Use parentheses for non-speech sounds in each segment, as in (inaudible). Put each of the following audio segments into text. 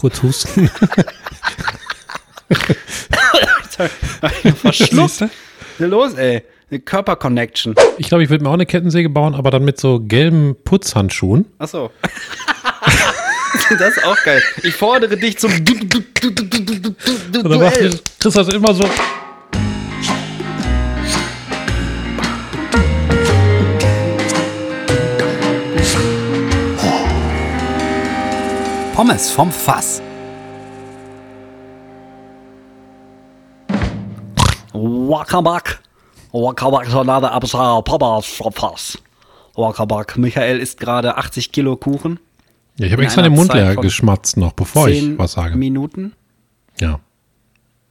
kurz husten. Verschluckt. Los, ey. Eine Körperconnection. Ich glaube, ich würde mir auch eine Kettensäge bauen, aber dann mit so gelben Putzhandschuhen. Ach so. (laughs) das ist auch geil. Ich fordere dich zum du du du du du du du Und dann macht Duell. Chris das immer so. Pommes vom Fass. Welcome back. Welcome back to another episode of Pommes vom Fass. Welcome back. Michael isst gerade 80 Kilo Kuchen. Ja, ich habe extra den Mund Zeit leer geschmatzt noch, bevor ich 10 was sage. Minuten. Ja.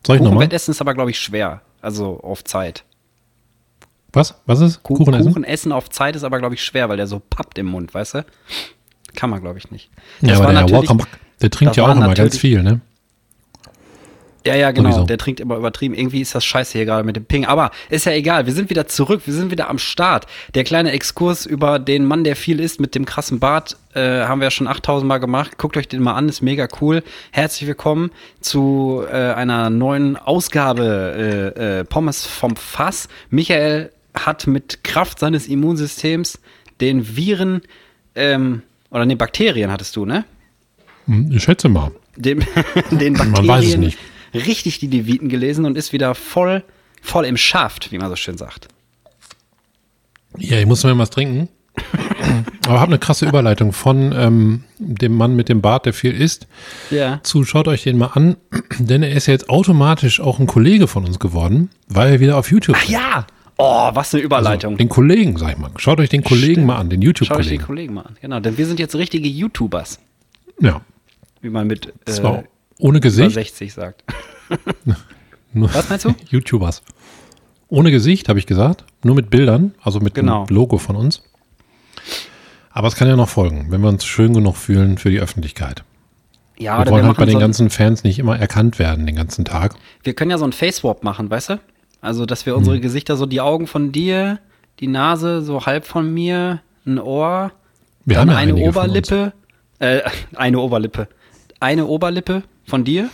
Soll ich nochmal? Kuchenbettessen ist aber, glaube ich, schwer. Also auf Zeit. Was? Was ist? Ku- Kuchen essen? Kuchen essen auf Zeit ist aber, glaube ich, schwer, weil der so pappt im Mund, weißt du? Kann man, glaube ich, nicht. Ja, Das aber war der Back, der trinkt ja auch immer ganz viel, ne? Ja, ja, genau. Sowieso. Der trinkt immer übertrieben. Irgendwie ist das scheiße hier gerade mit dem Ping. Aber ist ja egal. Wir sind wieder zurück. Wir sind wieder am Start. Der kleine Exkurs über den Mann, der viel isst mit dem krassen Bart, äh, haben wir ja schon 8000 Mal gemacht. Guckt euch den mal an. Ist mega cool. Herzlich willkommen zu äh, einer neuen Ausgabe äh, äh, Pommes vom Fass. Michael hat mit Kraft seines Immunsystems den Viren, ähm, oder ne, Bakterien hattest du, ne? Hm, Ich schätze mal. den, (laughs) den Man Bakterien weiß es nicht. richtig die Leviten gelesen und ist wieder voll, voll im Schaft, wie man so schön sagt. Ja, ich muss mir was trinken. (laughs) Aber habe eine krasse Überleitung von ähm, dem Mann mit dem Bart, der viel isst, Ja. zu schaut euch den mal an, denn er ist ja jetzt automatisch auch ein Kollege von uns geworden, weil er wieder auf YouTube Ach ja! Oh, was eine Überleitung. Also, den Kollegen, sag ich mal. Schaut euch den Kollegen Stimmt. mal an, den Schau euch den YouTube-Kollegen. Kollegen mal an. Genau, denn wir sind jetzt richtige YouTubers, Ja, wie man mit äh, war ohne über Gesicht. 60 sagt. (laughs) Was meinst du? (laughs) YouTubers. Ohne Gesicht, habe ich gesagt. Nur mit Bildern, also mit Genau. dem Logo von uns. Aber es kann ja noch folgen, wenn wir uns schön genug fühlen für die Öffentlichkeit. Ja, wir wollen wir halt bei den so ganzen Fans nicht immer erkannt werden den ganzen Tag. wir können ja so ein Face-Swap machen, weißt du? Also, dass wir unsere Gesichter so, die Augen von dir, die Nase so halb von mir, ein Ohr, Wir dann haben ja eine. Oberlippe, äh, (laughs) eine Oberlippe, eine Oberlippe von dir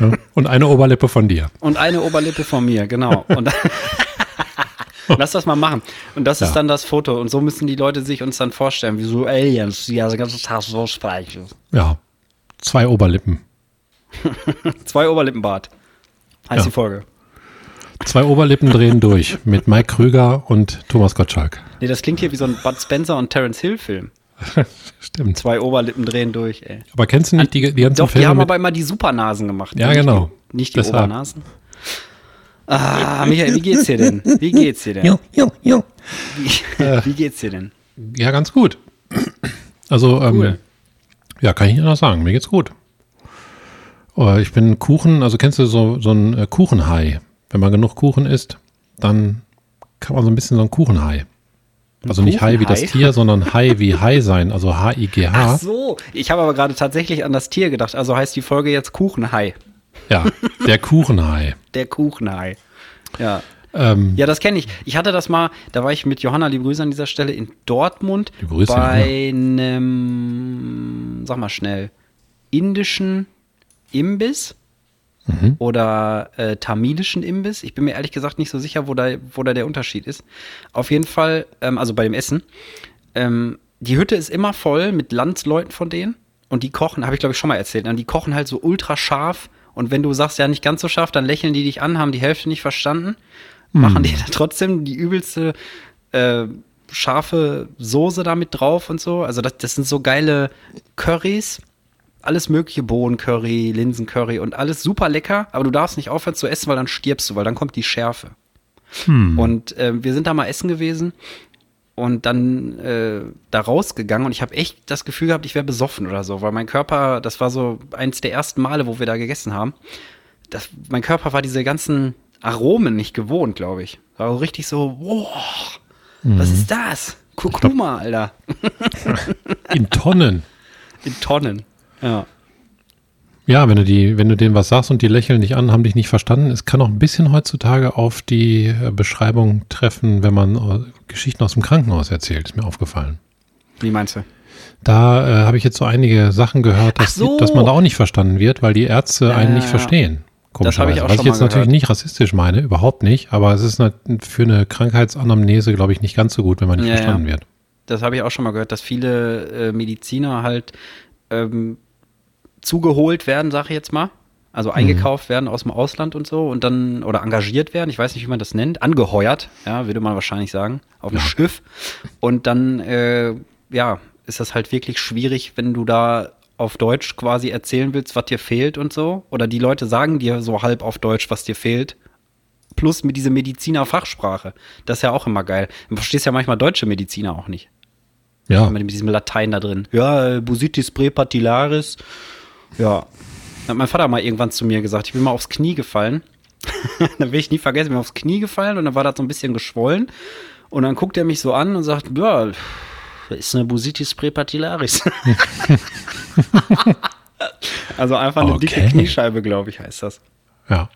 Ja. Und eine Oberlippe von dir. und eine Oberlippe von mir, genau. Und (laughs) Lass das mal machen. Und das Ja. ist dann das Foto. Und so müssen die Leute sich uns dann vorstellen, wie so Aliens, die ja den ganzen Tag so sprechen. Ja. Zwei Oberlippen. (laughs) Zwei Oberlippenbart. Heißt Ja. die Folge. Zwei Oberlippen drehen durch mit Mike Krüger und Thomas Gottschalk. Nee, das klingt hier wie so ein Bud Spencer und Terence Hill Film. Stimmt. Zwei Oberlippen drehen durch, ey. Aber kennst du nicht die, die ganzen Doch, die Filme haben mit, aber immer die Supernasen gemacht. Ja, Nicht genau. Die, nicht die Deshalb. Obernasen. Ah, Michael, wie geht's dir denn? Wie geht's dir denn? Jo, jo, jo. Wie, wie geht's dir denn? Ja, ganz gut. Also, ähm, Cool. ja, kann ich nicht anders sagen. Mir geht's gut. Oh, ich bin Kuchen, also kennst du so, so ein äh, Kuchenhai? Wenn man genug Kuchen isst, dann kann man so ein bisschen so ein Kuchenhai. Also nicht Hai wie das? Tier, (laughs) sondern Hai wie Hai sein, also H-I-G-H. Ach so, ich habe aber gerade tatsächlich an das Tier gedacht. Also heißt die Folge jetzt Kuchenhai. Ja, der Kuchenhai. (laughs) Der Kuchenhai. Ja. Ähm, Ja, das kenne ich. Ich hatte das mal, da war ich mit Johanna, liebe Grüße an dieser Stelle, in Dortmund Liebe Grüße, bei einem, sag mal schnell, indischen Imbiss Mhm. oder äh, tamilischen Imbiss. Ich bin mir ehrlich gesagt nicht so sicher, wo da, wo da der Unterschied ist. Auf jeden Fall, ähm, also bei dem Essen, ähm, die Hütte ist immer voll mit Landsleuten von denen und die kochen, habe ich glaube ich schon mal erzählt, und die kochen halt so ultra scharf und wenn du sagst, ja nicht ganz so scharf, dann lächeln die dich an, haben die Hälfte nicht verstanden, machen die dann trotzdem die übelste äh, scharfe Soße da mit drauf und so. Also das, das sind so geile Currys, alles mögliche Bohnencurry, Linsencurry und alles super lecker, aber du darfst nicht aufhören zu essen, weil dann stirbst du, weil dann kommt die Schärfe. Und äh, wir sind da mal essen gewesen und dann äh, da rausgegangen und ich habe echt das Gefühl gehabt, ich wäre besoffen oder so, weil mein Körper, das war so eins der ersten Male, wo wir da gegessen haben. Das, mein Körper war diese ganzen Aromen nicht gewohnt, glaube ich. War so richtig so, wow, was ist das? Kurkuma, Alter. (laughs) in Tonnen. In Tonnen. Ja. Ja, wenn du die, wenn du denen was sagst und die lächeln dich an, haben dich nicht verstanden. Es kann auch ein bisschen heutzutage auf die äh, Beschreibung treffen, wenn man äh, Geschichten aus dem Krankenhaus erzählt, ist mir aufgefallen. Wie meinst du? Da äh, habe ich jetzt so einige Sachen gehört, dass, so. dass man da auch nicht verstanden wird, weil die Ärzte einen nicht ja. verstehen. Das habe ich komischerweise. auch Was schon ich jetzt mal natürlich gehört. nicht rassistisch meine, überhaupt nicht, aber es ist für eine Krankheitsanamnese, glaube ich, nicht ganz so gut, wenn man nicht Ja, verstanden ja. wird. Das habe ich auch schon mal gehört, dass viele äh, Mediziner halt ähm, zugeholt werden, sage ich jetzt mal. Also eingekauft werden aus dem Ausland und so und dann oder engagiert werden, ich weiß nicht, wie man das nennt, angeheuert, ja, würde man wahrscheinlich sagen, auf ein Schiff. Und dann, äh, ja, ist das halt wirklich schwierig, wenn du da auf Deutsch quasi erzählen willst, was dir fehlt und so. Oder die Leute sagen dir so halb auf Deutsch, was dir fehlt. Plus mit dieser Mediziner-Fachsprache. Das ist ja auch immer geil. Du verstehst ja manchmal deutsche Mediziner auch nicht. Ja, Mit diesem Latein da drin. Ja, äh, Busitis prepatillaris. Ja. Hat mein Vater mal irgendwann zu mir gesagt, ich bin mal aufs Knie gefallen. (laughs) dann will ich nie vergessen, ich bin aufs Knie gefallen und dann war das so ein bisschen geschwollen. Und dann guckt er mich so an und sagt, ja, ist eine Busitis prepatillaris. (laughs) also einfach eine dicke Okay. Kniescheibe, glaube ich, heißt das. ja.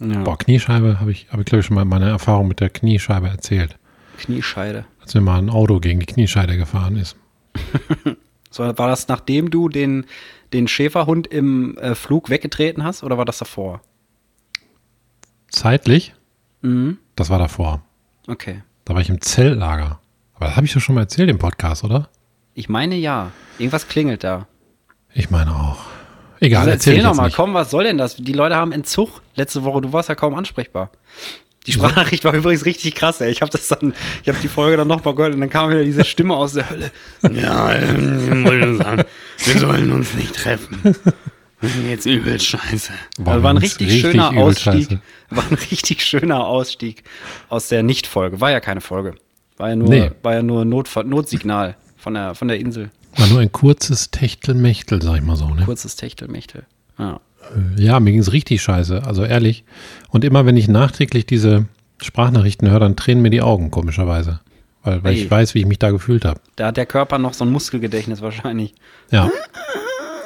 Ja. Boah, Kniescheibe habe ich, habe ich glaube ich schon mal meine Erfahrung mit der Kniescheibe erzählt. Kniescheide. Als mir mal ein Auto gegen die Kniescheibe gefahren ist. (laughs) So, war das nachdem du den, den Schäferhund im äh, Flug weggetreten hast oder war das davor? Zeitlich, Mhm. das war davor. Okay. Da war ich im Zelllager. Aber das habe ich doch schon mal erzählt im Podcast, oder? Ich meine ja. Irgendwas klingelt da. Ich meine auch. Egal, Also erzähl erzähl ich doch jetzt mal, nicht. komm, was soll denn das? Die Leute haben Entzug letzte Woche, du warst ja kaum ansprechbar. Die Sprachnachricht war übrigens richtig krass, ey. Ich habe das dann, ich habe die Folge dann nochmal gehört und dann kam wieder diese Stimme aus der Hölle. Ja, ähm, wir wollen uns an- wir sollen uns nicht treffen. Jetzt übel scheiße. Also war ein richtig, richtig schöner Ausstieg. scheiße. War ein richtig schöner Ausstieg aus der Nicht-Folge. War ja keine Folge. War ja nur, Nee. war ja nur Notfall, Notsignal von der, von der Insel. War nur ein kurzes Techtelmechtel, sag ich mal so. Ne? Kurzes Techtelmechtel. Ja. Ja, mir ging es richtig scheiße, also ehrlich. Und immer wenn ich nachträglich diese Sprachnachrichten höre, dann tränen mir die Augen, komischerweise. Weil, weil Ey. ich weiß, wie ich mich da gefühlt habe. Da hat der Körper noch so ein Muskelgedächtnis wahrscheinlich. Ja.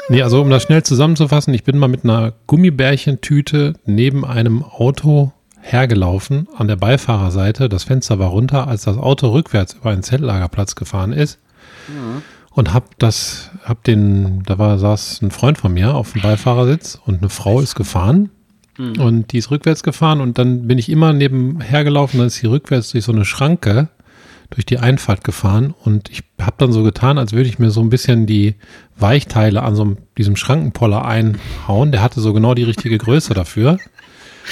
Nee, also um das schnell zusammenzufassen, ich bin mal mit einer Gummibärchentüte neben einem Auto hergelaufen, an der Beifahrerseite. Das Fenster war runter, als das Auto rückwärts über einen Zeltlagerplatz gefahren ist. Und hab das, hab den, da war, saß ein Freund von mir auf dem Beifahrersitz und eine Frau ist gefahren. Und die ist rückwärts gefahren und dann bin ich immer nebenher gelaufen, dann ist sie rückwärts durch so eine Schranke durch die Einfahrt gefahren und ich habe dann so getan, als würde ich mir so ein bisschen die Weichteile an so einem, diesem Schrankenpoller einhauen. Der hatte so genau die richtige Größe dafür.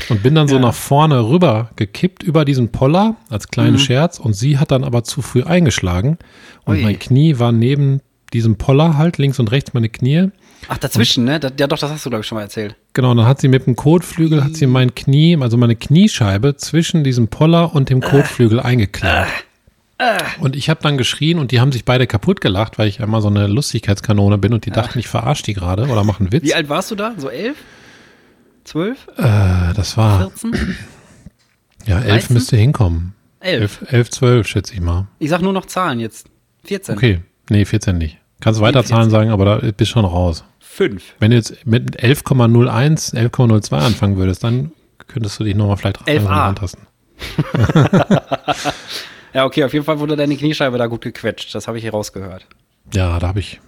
Und bin dann so nach vorne rüber gekippt über diesen Poller als kleinen Scherz und sie hat dann aber zu früh eingeschlagen und Ui. mein Knie war neben diesem Poller halt, links und rechts meine Knie. Ach, dazwischen, ne? Da, ja, doch, das hast du, glaube ich, schon mal erzählt. Genau, dann hat sie mit dem Kotflügel, hat sie mein Knie, also meine Kniescheibe zwischen diesem Poller und dem Kotflügel eingeklemmt. Und ich habe dann geschrien und die haben sich beide kaputt gelacht, weil ich einmal so eine Lustigkeitskanone bin und die dachten, ich verarsche die gerade oder mache einen Witz. Wie alt warst du da? So elf? Zwölf? Äh, das war, 14? ja, elf 13? müsste hinkommen. Elf. Elf, elf, zwölf, schätze ich mal. Ich sag nur noch Zahlen jetzt. 14. Okay, nee, 14 nicht. Kannst weiter Zahlen sagen, aber da bist schon raus. Fünf. Wenn du jetzt mit 11,01, 11,02 anfangen würdest, dann könntest du dich nochmal vielleicht 11a. langsam rantasten. (laughs) Ja, okay, auf jeden Fall wurde deine Kniescheibe da gut gequetscht. Das habe ich hier rausgehört. Ja, da habe ich,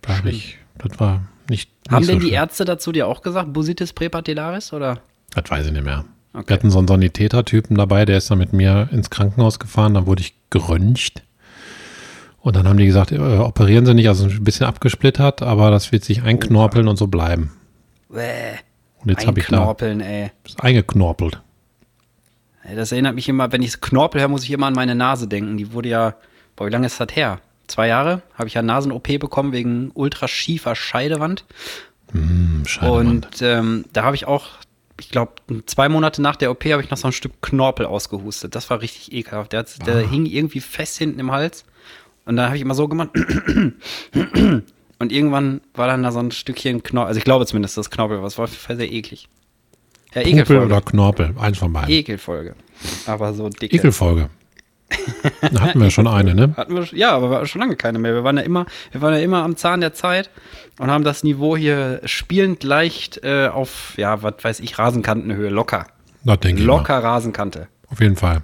da habe ich, das war nicht, nicht Haben so denn die schlimm. Ärzte dazu dir auch gesagt, Busitis prepatillaris oder? Das weiß ich nicht mehr. Okay. Wir hatten so einen Sanitätertypen dabei, der ist dann mit mir ins Krankenhaus gefahren, dann wurde ich geröntgt. Und dann haben die gesagt, äh, operieren sie nicht, also ein bisschen abgesplittert, aber das wird sich einknorpeln und so bleiben. Bäh. Und jetzt habe ich da ey. eingeknorpelt. Das erinnert mich immer, wenn ich Knorpel höre, muss ich immer an meine Nase denken. Die wurde ja, boah, wie lange ist das her? Zwei Jahre habe ich ja Nasen-OP bekommen wegen ultraschiefer Scheidewand. Scheiße, Mann. Und ähm, da habe ich auch, ich glaube, zwei Monate nach der OP habe ich noch so ein Stück Knorpel ausgehustet. Das war richtig ekelhaft. Der, hat, der Ah. hing irgendwie fest hinten im Hals. Und dann habe ich immer so gemacht. (clears throat) Und irgendwann war dann da so ein Stückchen Knorpel. Also ich glaube zumindest, das Knorpel war. Auf jeden Fall sehr eklig. Ja, Ekelfolge. oder Knorpel, eins von beiden. Ekelfolge. Aber so dick. Ekelfolge. (laughs) Da hatten wir schon eine, ne? Hatten wir, ja, aber schon lange keine mehr. Wir waren ja immer, wir waren ja immer am Zahn der Zeit und haben das Niveau hier spielend leicht äh, auf, ja, was weiß ich, Rasenkantenhöhe, locker. Das denke ich mal. Locker Rasenkante. Auf jeden Fall.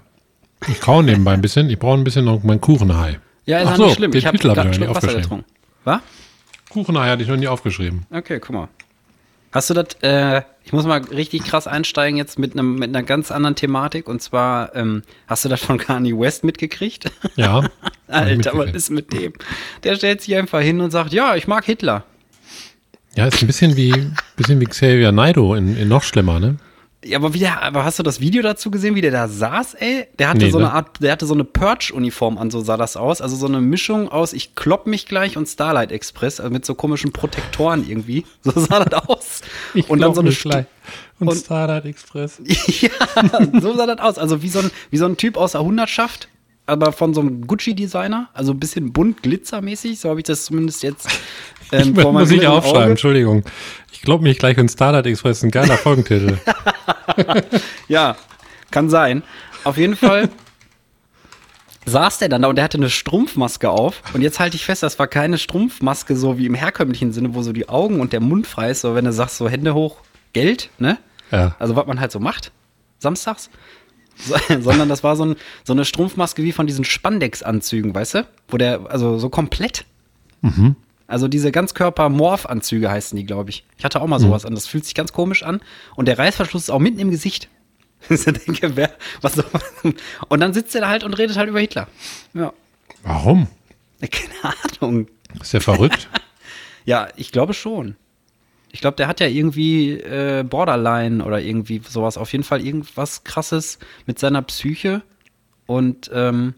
Ich kaue nebenbei ein bisschen. Ich brauche ein bisschen noch mein Kuchenhai. Ja, ist Ach so, nicht schlimm. den Ich habe hab ich einen Schluck nicht Wasser aufgeschrieben. getrunken. Was? Kuchenei hatte ich noch nie aufgeschrieben. Okay, guck mal. Hast du das, äh, ich muss mal richtig krass einsteigen jetzt mit, einem, mit einer ganz anderen Thematik und zwar, ähm, hast du das von (laughs) Kanye West mitgekriegt? Ja. (laughs) Alter, was ist mit dem? Der stellt sich einfach hin und sagt, ja, ich mag Hitler. Ja, ist ein bisschen wie, bisschen wie Xavier Naidoo in, in noch schlimmer, ne? Ja, aber wie der, aber hast du das Video dazu gesehen, wie der da saß, ey? Der hatte Nee, so ne? eine Art, der hatte so eine Purge-Uniform an, so sah das aus. Also so eine Mischung aus Ich klopp mich gleich und Starlight Express, also mit so komischen Protektoren irgendwie. (laughs) So sah das aus. und dann so eine Stu- Und, und- Starlight Express. (laughs) Ja, so sah das aus. Also wie so ein, wie so ein Typ aus der Hundertschaft, aber von so einem Gucci-Designer. Also ein bisschen bunt, glitzermäßig. So habe ich das zumindest jetzt ähm, Ich muss ich aufschreiben, Auge. Entschuldigung. Ich glaube mich gleich in Starlight Express, ein geiler Folgentitel. (laughs) Ja, kann sein. Auf jeden Fall (laughs) saß der dann da und der hatte eine Strumpfmaske auf. Und jetzt halte ich fest, das war keine Strumpfmaske so wie im herkömmlichen Sinne, wo so die Augen und der Mund frei ist, so wenn du sagst, so Hände hoch, Geld, ne? Ja. Also was man halt so macht, samstags. So, (laughs) sondern das war so, ein, so eine Strumpfmaske wie von diesen Spandex-Anzügen, weißt du? Wo der, also so komplett. Also diese Ganzkörper-Morph-Anzüge heißen die, glaube ich. Ich hatte auch mal sowas an. Das fühlt sich ganz komisch an. Und der Reißverschluss ist auch mitten im Gesicht. (laughs) Ich denke, wer, was soll man? Und dann sitzt er da halt und redet halt über Hitler. Ja. Warum? Keine Ahnung. Ist der verrückt? (laughs) Ja, ich glaube schon. Ich glaube, der hat ja irgendwie äh, Borderline oder irgendwie sowas. Auf jeden Fall irgendwas krasses mit seiner Psyche und ähm,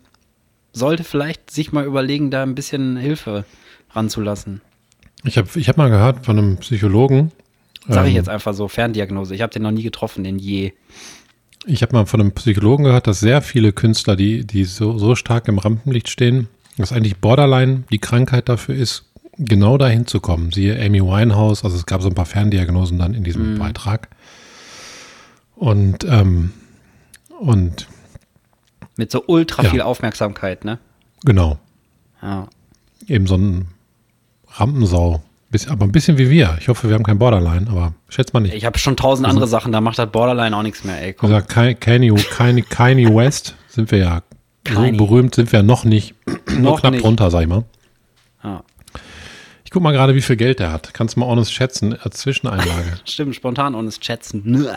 sollte vielleicht sich mal überlegen, da ein bisschen Hilfe ranzulassen. Ich habe ich hab mal gehört von einem Psychologen. Sag ich ähm, jetzt einfach so, Ferndiagnose. Ich habe den noch nie getroffen, den je. Ich habe mal von einem Psychologen gehört, dass sehr viele Künstler, die, die so, so stark im Rampenlicht stehen, dass eigentlich Borderline die Krankheit dafür ist, genau dahin zu kommen. Siehe Amy Winehouse, also es gab so ein paar Ferndiagnosen dann in diesem Beitrag. Und, ähm, und Mit so ultra Ja. viel Aufmerksamkeit, ne? genau, Ja. eben so ein Rampensau. Bis, aber ein bisschen wie wir. Ich hoffe, wir haben kein Borderline, aber schätzt man nicht. Ich habe schon tausend andere Sachen, da macht das Borderline auch nichts mehr, ey. Komm. Also Kanye, Kanye, Kanye, West sind wir ja Kanye. so berühmt sind wir noch nicht. (clears throat) Nur Noch knapp nicht. drunter, sag ich mal. Ja. Ich guck mal gerade, wie viel Geld er hat. Kannst du mal honest schätzen als Zwischeneinlage. (laughs) Stimmt, spontan es schätzen. Nö.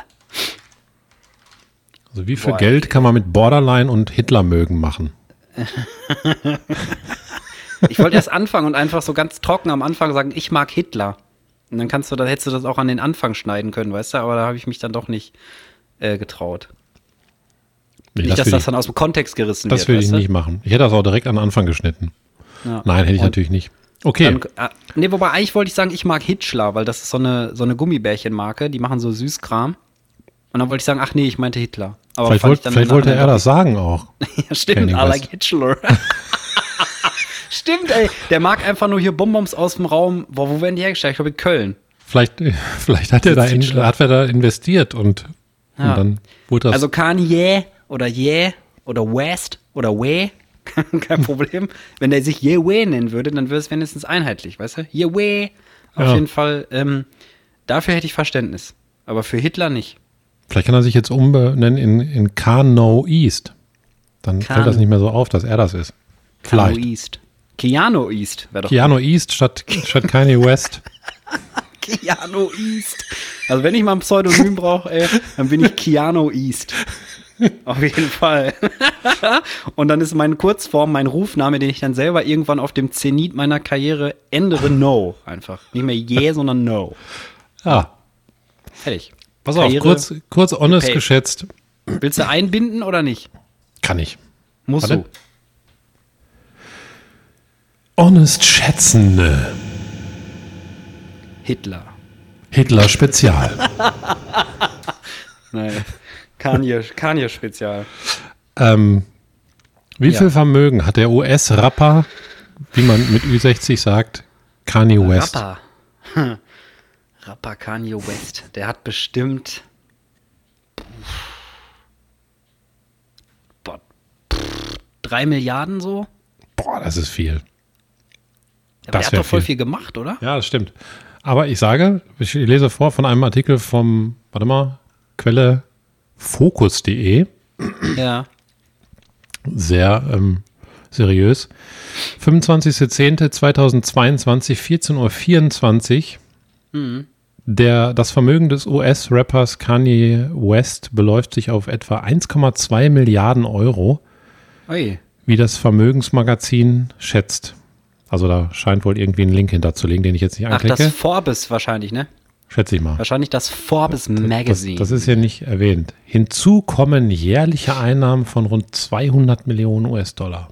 Also wie viel Boah, Geld kann man mit Borderline und Hitler mögen machen? (laughs) Ich wollte erst anfangen und einfach so ganz trocken am Anfang sagen, ich mag Hitler. Und dann kannst du, da hättest du das auch an den Anfang schneiden können, weißt du? Aber da habe ich mich dann doch nicht äh, getraut. Nee, nicht, dass will das ich, dann aus dem Kontext gerissen das wird. will ich weißt du? nicht machen. Ich hätte das auch direkt an den Anfang geschnitten. Ja. Nein, hätte ich Und natürlich nicht. Okay, Dann, äh, nee, wobei eigentlich wollte ich sagen, ich mag Hitchler, weil das ist so eine, so eine Gummibärchenmarke, die machen so Süßkram. Und dann wollte ich sagen, ach nee, ich meinte Hitler. Aber vielleicht, wollt, ich dann vielleicht wollte er das sagen auch. (laughs) Ja, stimmt, I like Hitchler. (laughs) (laughs) stimmt, ey. Der mag einfach nur hier Bonbons aus dem Raum. Wo, wo werden die hergestellt? Ich glaube in Köln. Vielleicht, (laughs) vielleicht hat er da, in, hat er da investiert und, Ja. und dann wurde das. Also Kanye oder Ye oder West oder We, (laughs) kein Problem. Wenn der sich Yewe nennen würde, dann wäre es wenigstens einheitlich, weißt du? Yewe. Auf Ja. jeden Fall, ähm, dafür hätte ich Verständnis. Aber für Hitler nicht. vielleicht kann er sich jetzt umbenennen in, in Kano East. Dann Kano. fällt das nicht mehr so auf, dass er das ist. Kano Vielleicht. East. Keanu East wäre doch. Keanu East statt, statt Kanye West. (laughs) Keanu East. Also wenn ich mal ein Pseudonym brauche, ey, dann bin ich Keanu East. Auf jeden Fall. (laughs) Und dann ist meine Kurzform, mein Rufname, den ich dann selber irgendwann auf dem Zenit meiner Karriere ändere, No. Einfach. Nicht mehr Yeah, (laughs) sondern No. Ja, Fertig. pass auf, Karriere kurz, kurz honest gepaved. geschätzt. Willst du einbinden oder nicht? Kann ich. Musst Warte. du. Honest schätzende Hitler. Hitler Spezial. (laughs) Nein. Kanye, Kanye-Spezial. ähm, wie Ja. viel Vermögen hat der US-Rapper, wie man mit Ü60 sagt, Kanye West? Rapper. Hm. (laughs) Rapper Kanye West. Der hat bestimmt. Boah, drei Milliarden so? Boah, das ist viel. Aber Das der hat doch voll viel. viel gemacht, oder? Ja, das stimmt. Aber ich sage, ich lese vor von einem Artikel vom, warte mal, Quelle fokus.de. Ja. Sehr, ähm, seriös. 25.10.2022, 14.24 Uhr. Der, das Vermögen des US-Rappers Kanye West beläuft sich auf etwa 1,2 Milliarden Euro, Ui. wie das Vermögensmagazin schätzt. Also da scheint wohl irgendwie ein Link hinterzulegen, den ich jetzt nicht Ach, anklicke. das Forbes wahrscheinlich, ne? Schätze ich mal. Wahrscheinlich das Forbes Das, Magazine. das ist hier nicht erwähnt. Hinzu kommen jährliche Einnahmen von rund 200 Millionen US-Dollar.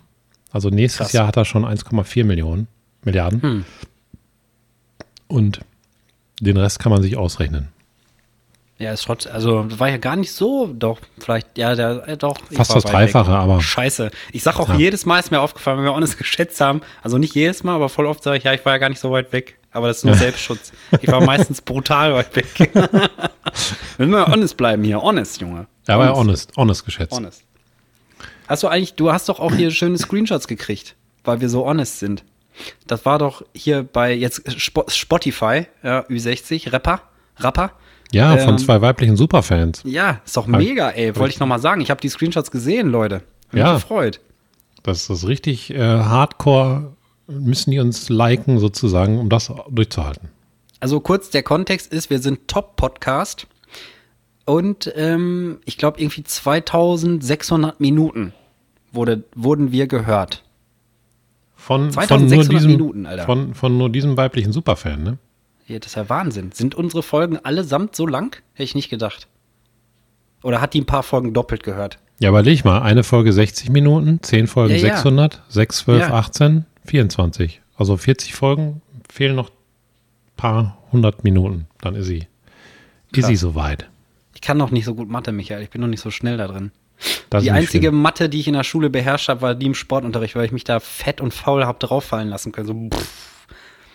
Also nächstes Krass. Jahr hat er schon 1,4 Millionen Milliarden. Hm. Und den Rest kann man sich ausrechnen. Ja, ist trotzdem, also war ja gar nicht so, doch, vielleicht, ja, der, äh, doch. Fast das Dreifache, weg. aber- Scheiße. Ich sag auch Ja. jedes Mal ist mir aufgefallen, wenn wir uns geschätzt haben, also nicht jedes Mal, aber voll oft sage ich, ja, ich war ja gar nicht so weit weg. Aber das ist nur Selbstschutz. Ich war meistens brutal weit weg. (laughs) Wenn wir honest bleiben hier, honest, Junge. Er war ja honest, honest geschätzt. Honest. Hast du eigentlich, du hast doch auch hier schöne Screenshots gekriegt, weil wir so honest sind. Das war doch hier bei jetzt Spo Spotify, ja, Ü60, Rapper, Rapper. Ja, von Ähm, zwei weiblichen Superfans. Ja, ist doch mega, ey. Wollte ich noch mal sagen. Ich habe die Screenshots gesehen, Leute. Mich Ja. gefreut. Das ist richtig äh, hardcore. Müssen die uns liken sozusagen, um das durchzuhalten. Also kurz, der Kontext ist, wir sind Top-Podcast und ähm, ich glaube irgendwie 2600 Minuten wurde, wurden wir gehört. Von, von, 2600 nur diesem, Minuten, Alter. Von, von nur diesem weiblichen Superfan, ne? Ja, das ist ja Wahnsinn. Sind unsere Folgen allesamt so lang? Hätte ich nicht gedacht. Oder hat die ein paar Folgen doppelt gehört? Ja, überleg mal, eine Folge 60 Minuten, 10 Folgen Ja, ja. 600, 6, 12, Ja. 18, 24. Also 40 Folgen, fehlen noch ein paar hundert Minuten, dann ist sie, ist sie soweit. Ich kann noch nicht so gut Mathe, Michael. Ich bin noch nicht so schnell da drin. Das die einzige schlimm. Mathe, die ich in der Schule beherrscht habe, war die im Sportunterricht, weil ich mich da fett und faul habe drauffallen lassen können. So, pff.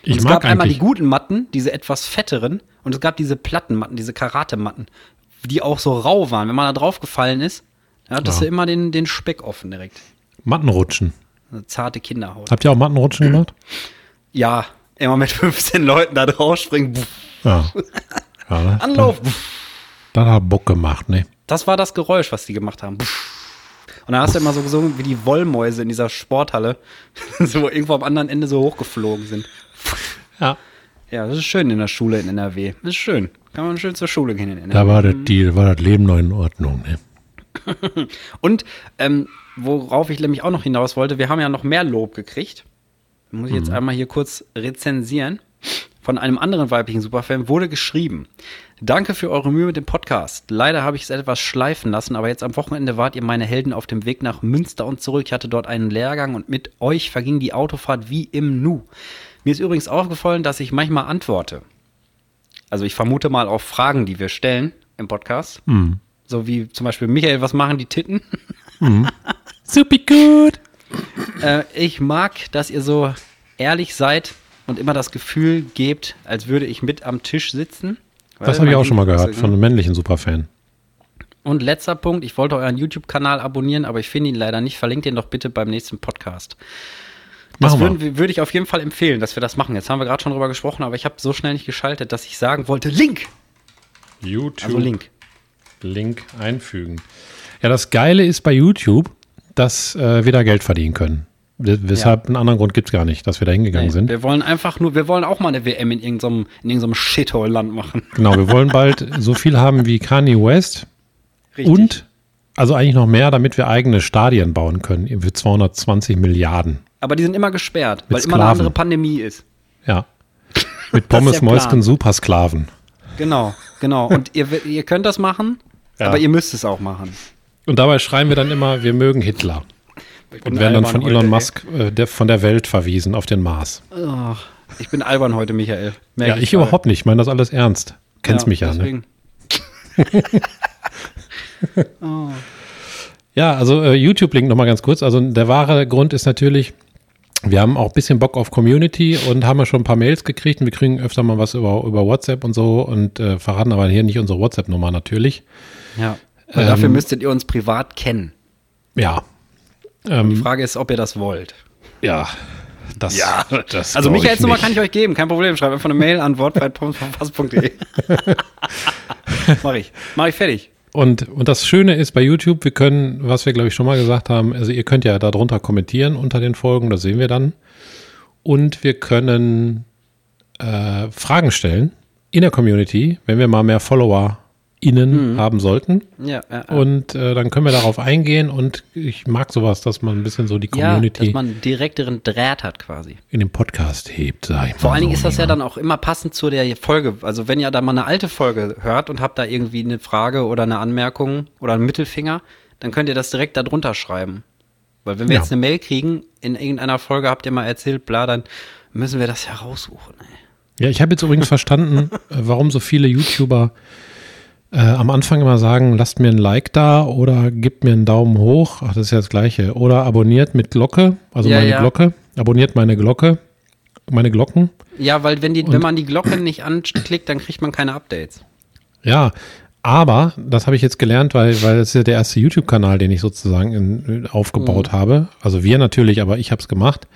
Ich es gab einmal die guten Matten, diese etwas fetteren, und es gab diese Plattenmatten, diese Karate-Matten, die auch so rau waren. Wenn man da draufgefallen ist, dann hattest Ja. du immer den, den Speck offen direkt. Mattenrutschen. Eine zarte Kinderhaut. Habt ihr auch Mattenrutschen gemacht? Ja, immer mit (laughs) 15 Leuten da drauf springen. Ja. (laughs) ja Anlauf. Das, das hat Bock gemacht, ne? Das war das Geräusch, was die gemacht haben. Und dann hast du immer so gesungen wie die Wollmäuse in dieser Sporthalle, (laughs) so irgendwo am anderen Ende so hochgeflogen sind. Ja. Ja, das ist schön in der Schule in NRW. Das ist schön. Kann man schön zur Schule gehen in NRW. Da war das, die, war das Leben noch in Ordnung, ne? (laughs) Und ähm, worauf ich nämlich auch noch hinaus wollte, wir haben ja noch mehr Lob gekriegt. Muss ich jetzt einmal hier kurz rezensieren. Von einem anderen weiblichen Superfan wurde geschrieben: Danke für eure Mühe mit dem Podcast. Leider habe ich es etwas schleifen lassen, aber jetzt am Wochenende wart ihr meine Helden auf dem Weg nach Münster und zurück. Ich hatte dort einen Lehrgang und mit euch verging die Autofahrt wie im Nu. Mir ist übrigens aufgefallen, dass ich manchmal antworte. Also ich vermute mal auf Fragen, die wir stellen im Podcast. So wie zum Beispiel, Michael, was machen die Titten? (laughs) Super gut. Äh, ich mag, dass ihr so ehrlich seid und immer das Gefühl gebt, als würde ich mit am Tisch sitzen. Das habe ich auch schon mal gehört von einem männlichen Superfan. Und letzter Punkt, ich wollte euren YouTube-Kanal abonnieren, aber ich finde ihn leider nicht. Verlinkt ihn doch bitte beim nächsten Podcast. Das würde ich auf jeden Fall empfehlen, dass wir das machen. Jetzt haben wir gerade schon drüber gesprochen, aber ich habe so schnell nicht geschaltet, dass ich sagen wollte, Link! YouTube. Also Link. Link einfügen. Ja, das Geile ist bei YouTube, dass äh, wir da Geld verdienen können. Weshalb einen anderen Grund gibt es gar nicht, dass wir da hingegangen Nee, sind. Wir wollen einfach nur, wir wollen auch mal eine WM in irgendeinem, in irgendeinem Shithole-Land machen. Genau, wir wollen bald so viel haben wie Kanye West Richtig. und also eigentlich noch mehr, damit wir eigene Stadien bauen können für 220 Milliarden. Aber die sind immer gesperrt, weil Mit immer eine Sklaven. andere Pandemie ist. Ja. (laughs) Mit Pommes. Mäusken, Supersklaven. Genau, genau. Und ihr, ihr könnt das machen, Ja. aber ihr müsst es auch machen. Und dabei schreien wir dann immer, wir mögen Hitler. Ich Und werden dann von Elon heute, Musk äh, der, von der Welt verwiesen auf den Mars. Oh, ich bin albern heute, Michael. Merk Ja, ich gerade. überhaupt nicht. Ich meine das alles ernst. Kennst mich ja, ne? deswegen. (laughs) Ja, also äh, YouTube-Link nochmal ganz kurz. Also der wahre Grund ist natürlich, wir haben auch ein bisschen Bock auf Community und haben ja schon ein paar Mails gekriegt und wir kriegen öfter mal was über, über WhatsApp und so und äh, verraten aber hier nicht unsere WhatsApp-Nummer natürlich. Ja. Und dafür müsstet ihr uns privat kennen. Ja. Die Ähm, Frage ist, ob ihr das wollt. ja. Das, das Also Michaels ich Nummer kann ich euch geben, kein Problem. Schreibt einfach eine Mail an wortweit.verfass.de. (laughs) Mach ich. Mach ich fertig. Und, und das Schöne ist bei YouTube, wir können, was wir glaube ich schon mal gesagt haben, also ihr könnt ja darunter kommentieren unter den Folgen, das sehen wir dann. Und wir können äh, Fragen stellen in der Community, wenn wir mal mehr Follower innen haben sollten. Ja, ja, ja. Und äh, dann können wir darauf eingehen und ich mag sowas, dass man ein bisschen so die ja, Community dass man direkteren Draht hat quasi. in den Podcast hebt, sag ich mal. Vor allen Dingen so, ist das ja dann auch immer passend zu der Folge. Also wenn ihr da mal eine alte Folge hört und habt da irgendwie eine Frage oder eine Anmerkung oder einen Mittelfinger, dann könnt ihr das direkt da drunter schreiben. Weil wenn wir Ja. jetzt eine Mail kriegen, in irgendeiner Folge habt ihr mal erzählt, bla, dann müssen wir das ja raussuchen. Ey. Ja, ich habe jetzt übrigens (laughs) verstanden, äh, warum so viele YouTuber äh, am Anfang immer sagen, lasst mir ein Like da oder gebt mir einen Daumen hoch. Ach, das ist ja das Gleiche. Oder abonniert mit Glocke, also Ja, meine ja. Glocke. Abonniert meine Glocke, meine Glocken. Ja, weil wenn, die, wenn man die Glocke nicht anklickt, dann kriegt man keine Updates. Ja, aber das habe ich jetzt gelernt, weil, weil es ist ja der erste YouTube-Kanal, den ich sozusagen in, aufgebaut habe. Also wir natürlich, aber ich habe es gemacht.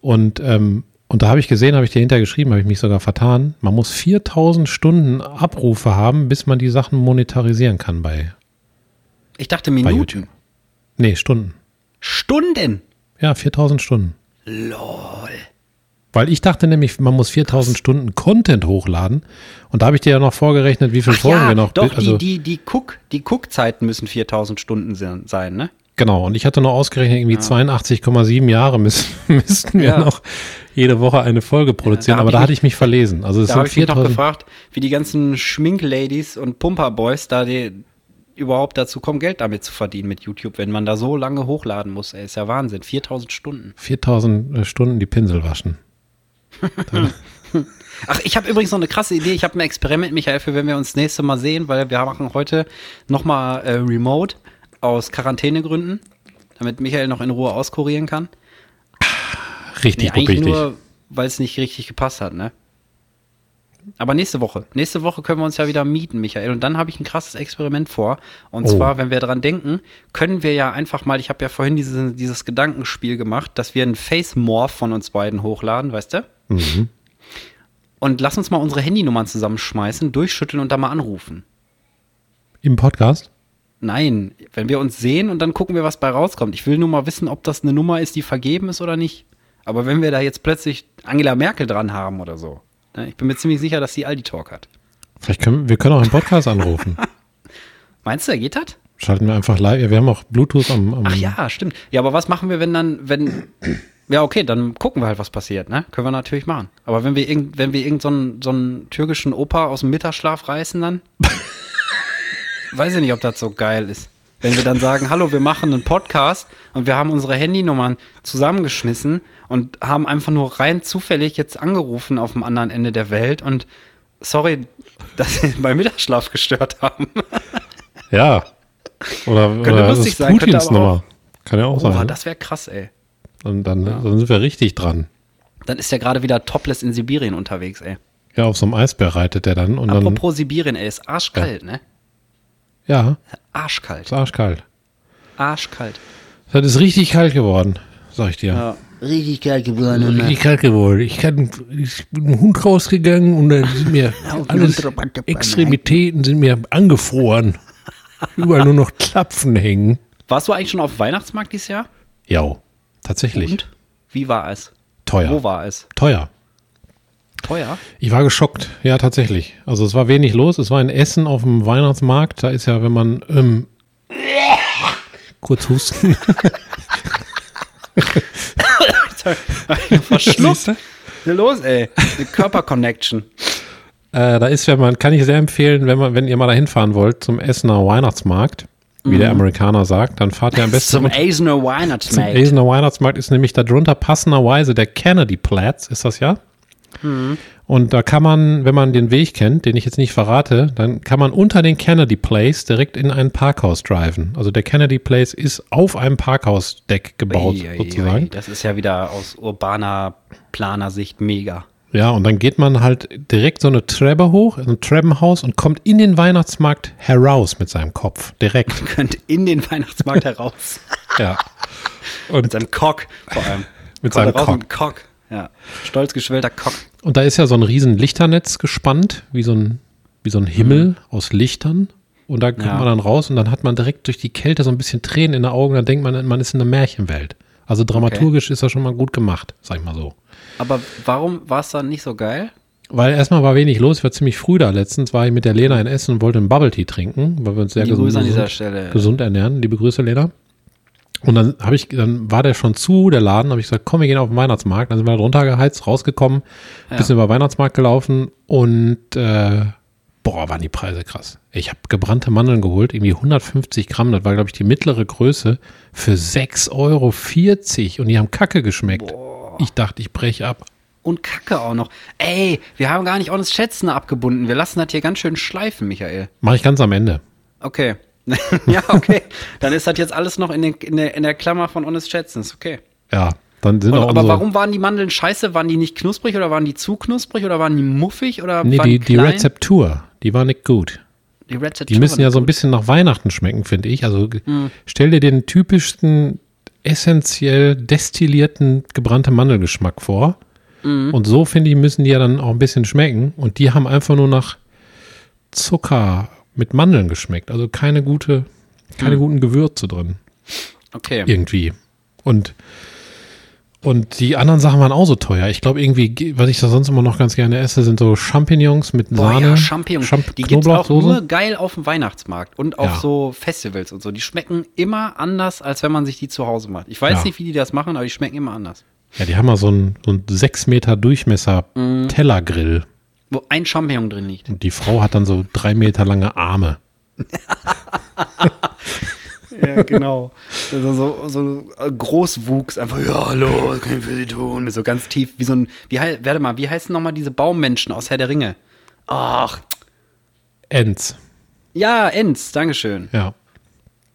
Und, ähm, und da habe ich gesehen, habe ich dir hinterher geschrieben, habe ich mich sogar vertan. Man muss 4000 Stunden Abrufe haben, bis man die Sachen monetarisieren kann bei, Ich dachte bei Minuten. YouTube. Nee, Stunden. Stunden. Ja, 4000 Stunden. Lol. Weil ich dachte nämlich, man muss 4000 Stunden Content hochladen. Und da habe ich dir ja noch vorgerechnet, wie viele Ach Folgen ja, wir noch. doch, also, die, die, die Guck, die Guckzeiten müssen 4000 Stunden sein, ne? Genau, und ich hatte noch ausgerechnet, irgendwie 82,7 Jahre müssen, (laughs) müssten wir Ja. noch jede Woche eine Folge produzieren, da hab aber da mich- hatte ich mich verlesen. Also es Da habe ich mich noch 4000. gefragt, wie die ganzen Schminkladies und Pumperboys da die überhaupt dazu kommen, Geld damit zu verdienen mit YouTube, wenn man da so lange hochladen muss. Ey, ist ja Wahnsinn. 4000 Stunden. 4000 Stunden die Pinsel waschen. (laughs) Ach, ich habe übrigens noch eine krasse Idee. Ich habe ein Experiment, Michael, für wenn wir uns das nächste Mal sehen, weil wir machen heute nochmal äh, Remote aus Quarantänegründen, damit Michael noch in Ruhe auskurieren kann. Richtig, Nee, richtig. nur, weil es nicht richtig gepasst hat, ne? Aber nächste Woche. Nächste Woche können wir uns ja wieder mieten, Michael. Und dann habe ich ein krasses Experiment vor. Und Oh. zwar, wenn wir dran denken, können wir ja einfach mal, ich habe ja vorhin diese, dieses Gedankenspiel gemacht, dass wir einen Face-Morph von uns beiden hochladen, weißt du? Mhm. Und lass uns mal unsere Handynummern zusammenschmeißen, durchschütteln und da mal anrufen. Im Podcast? Nein, wenn wir uns sehen und dann gucken wir, was bei rauskommt. Ich will nur mal wissen, ob das eine Nummer ist, die vergeben ist oder nicht. Aber wenn wir da jetzt plötzlich Angela Merkel dran haben oder so, ne, ich bin mir ziemlich sicher, dass sie Aldi Talk hat. Vielleicht können wir können auch im Podcast anrufen. (laughs) Meinst du, geht das? Schalten wir einfach live. Wir haben auch Bluetooth am, am Ach ja, stimmt. Ja, aber was machen wir, wenn dann, wenn. (clears throat) Ja, okay, dann gucken wir halt, was passiert, ne? Können wir natürlich machen. Aber wenn wir irgend, wenn wir irgend so einen, so einen türkischen Opa aus dem Mittagsschlaf reißen, dann. (laughs) weiß ich nicht, ob das so geil ist. Wenn wir dann sagen, hallo, wir machen einen Podcast und wir haben unsere Handynummern zusammengeschmissen und haben einfach nur rein zufällig jetzt angerufen auf dem anderen Ende der Welt und sorry, dass sie (laughs) beim Mittagsschlaf gestört haben. Ja. Oder, Könnte oder das lustig ist sein, Putins Nummer. Kann ja auch Boah, sein. ne? das wäre krass, ey. Und dann, dann sind wir richtig dran. Dann ist er gerade wieder topless in Sibirien unterwegs, ey. Ja, auf so einem Eisbär reitet der dann und dann. Apropos Sibirien, ey, ist arschkalt, ne? Ja, Arschkalt. ist arschkalt. Arschkalt. Das ist richtig kalt geworden, sag ich dir. Ja. Richtig kalt geworden. Und Richtig kalt geworden. Ich, kann, ich bin mit dem Hund rausgegangen und dann sind mir (laughs) alles Extremitäten sind mir angefroren. Überall nur noch Klapfen hängen. Warst du eigentlich schon auf Weihnachtsmarkt dieses Jahr? Ja, tatsächlich. Und? Wie war es? Teuer. Wo war es? Teuer. Teuer? Ich war geschockt. Ja, tatsächlich. Also es war wenig los. Es war in Essen auf dem Weihnachtsmarkt. Da ist ja, wenn man ähm, kurz husten. (laughs) Verschluckt. Los, ey? Eine Körperconnection. Äh, da ist, wenn man, kann ich sehr empfehlen, wenn man, wenn ihr mal dahin fahren wollt, zum Essener Weihnachtsmarkt, wie der Amerikaner sagt, dann fahrt ihr am besten Zum unter- Eisner zum Weihnachtsmarkt. Essener Weihnachtsmarkt ist nämlich darunter passenderweise der Kennedy Platz, ist das ja? Und da kann man, wenn man den Weg kennt, den ich jetzt nicht verrate, dann kann man unter den Kennedy Place direkt in ein Parkhaus driven. Also der Kennedy Place ist auf einem Parkhausdeck gebaut, Ui, ui, ui. sozusagen. Das ist ja wieder aus urbaner Planersicht mega. Ja, und dann geht man halt direkt so eine Treppe hoch, ein Treppenhaus und kommt in den Weihnachtsmarkt heraus mit seinem Kopf. Direkt. (laughs) Könnt in den Weihnachtsmarkt (laughs) heraus. Ja. Mit Und, seinem Cock vor allem. Mit Kommt seinem Cock. mit Cock. Ja. Stolz geschwellter Cock. und da ist ja so ein riesen Lichternetz gespannt, wie so ein, wie so ein Himmel aus Lichtern. und da kommt Ja. man dann raus und dann hat man direkt durch die Kälte so ein bisschen Tränen in den Augen, dann denkt man, man ist in einer Märchenwelt. Also dramaturgisch ist das schon mal gut gemacht, sag ich mal so. Aber warum war es dann nicht so geil? Weil erstmal war wenig los, ich war ziemlich früh da. Letztens war ich mit der Lena in Essen und wollte einen Bubble Tea trinken, weil wir uns sehr gesund, Grüße an dieser gesund, Stelle. gesund ernähren. Liebe Grüße, Lena. Und dann habe ich, dann war der schon zu, der Laden, habe ich gesagt, komm, wir gehen auf den Weihnachtsmarkt. Dann sind wir da runtergeheizt, rausgekommen, Ja. bisschen über Weihnachtsmarkt gelaufen und äh, boah, waren die Preise krass. Ich habe gebrannte Mandeln geholt, irgendwie 150 Gramm, das war, glaube ich, die mittlere Größe, für 6,40 Euro und die haben kacke geschmeckt. Ich dachte, ich breche ab. Und Kacke auch noch. Ey, wir haben gar nicht auch das Schätzen abgebunden. Wir lassen das hier ganz schön schleifen, Michael. Mache ich ganz am Ende. Okay. (laughs) ja, okay. Dann ist das jetzt alles noch in, den, in, der, in der Klammer von Honest Schätzen. Ist okay. Ja, dann sind Und, auch aber warum waren die Mandeln scheiße? Waren die nicht knusprig oder waren die zu knusprig oder waren die muffig oder Nee, die, die? Rezeptur, die war nicht gut. Die Rezeptur. Die müssen ja so ein bisschen nach Weihnachten schmecken, finde ich. Also ge- Hm. stell dir den typischsten, essentiell destillierten gebrannte Mandelgeschmack vor. Hm. Und so, finde ich, müssen die ja dann auch ein bisschen schmecken. Und die haben einfach nur nach Zucker mit Mandeln geschmeckt. Also keine gute, keine Hm. guten Gewürze drin. Okay. Irgendwie. Und, und die anderen Sachen waren auch so teuer. Ich glaube irgendwie, ge- was ich da sonst immer noch ganz gerne esse, sind so Champignons mit Boah, Sahne. ja, Champignons. Champ die gibt's auch nur geil auf dem Weihnachtsmarkt und auf Ja. so Festivals und so. Die schmecken immer anders, als wenn man sich die zu Hause macht. Ich weiß Ja. nicht, wie die das machen, aber die schmecken immer anders. Ja, die haben mal so einen, so einen 6 Meter Durchmesser Mhm. Tellergrill. Wo ein Champignon drin liegt. Und die Frau hat dann so drei Meter lange Arme. (laughs) Ja, genau. Also so, so Großwuchs, einfach, ja, hallo, was kann ich für Sie tun? So ganz tief, wie so ein, wie, warte mal, wie heißen nochmal diese Baummenschen aus Herr der Ringe? Ach, Ents. ja, Ents, Dankeschön. Ja.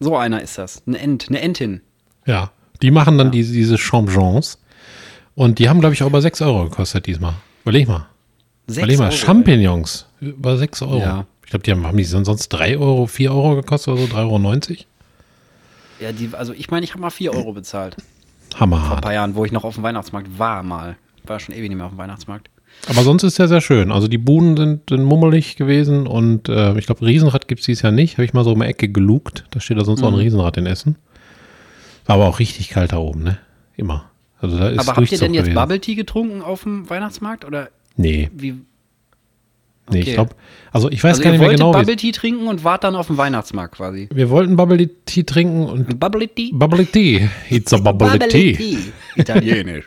So einer ist das. Ein Ent, eine Entin. Ja. Die machen dann diese, diese Champignons. Und die haben, glaube ich, auch über 6 Euro gekostet diesmal. Überleg mal. Überleg mal. Euro, Champignons. Über 6 Euro. Ja. Ich glaube, die haben, haben die sonst 3 Euro, 4 Euro gekostet oder so? 3,90 Euro? Ja, die, also ich meine, ich habe mal 4 Euro bezahlt. Vor ein paar Jahren, wo ich noch auf dem Weihnachtsmarkt war mal. War schon ewig nicht mehr auf dem Weihnachtsmarkt. Aber sonst ist der sehr schön. Also die Buden sind, sind mummelig gewesen und äh, ich glaube, Riesenrad gibt es dieses Jahr nicht. Habe ich mal so um die Ecke gelugt. Da steht da sonst auch Mhm. ein Riesenrad in Essen. War aber auch richtig kalt da oben, ne? Immer. Also da ist Aber habt ihr denn jetzt gewesen. Bubble Tea getrunken auf dem Weihnachtsmarkt? Oder Nee, wie? nee, Okay. ich glaube, also ich weiß Also gar nicht mehr wolltet genau, wie Bubble Tea trinken und wart dann auf dem Weihnachtsmarkt quasi. Wir wollten Bubble Tea trinken und Bubble Tea? Bubble Tea. It's a Bubble, Tea. Italienisch.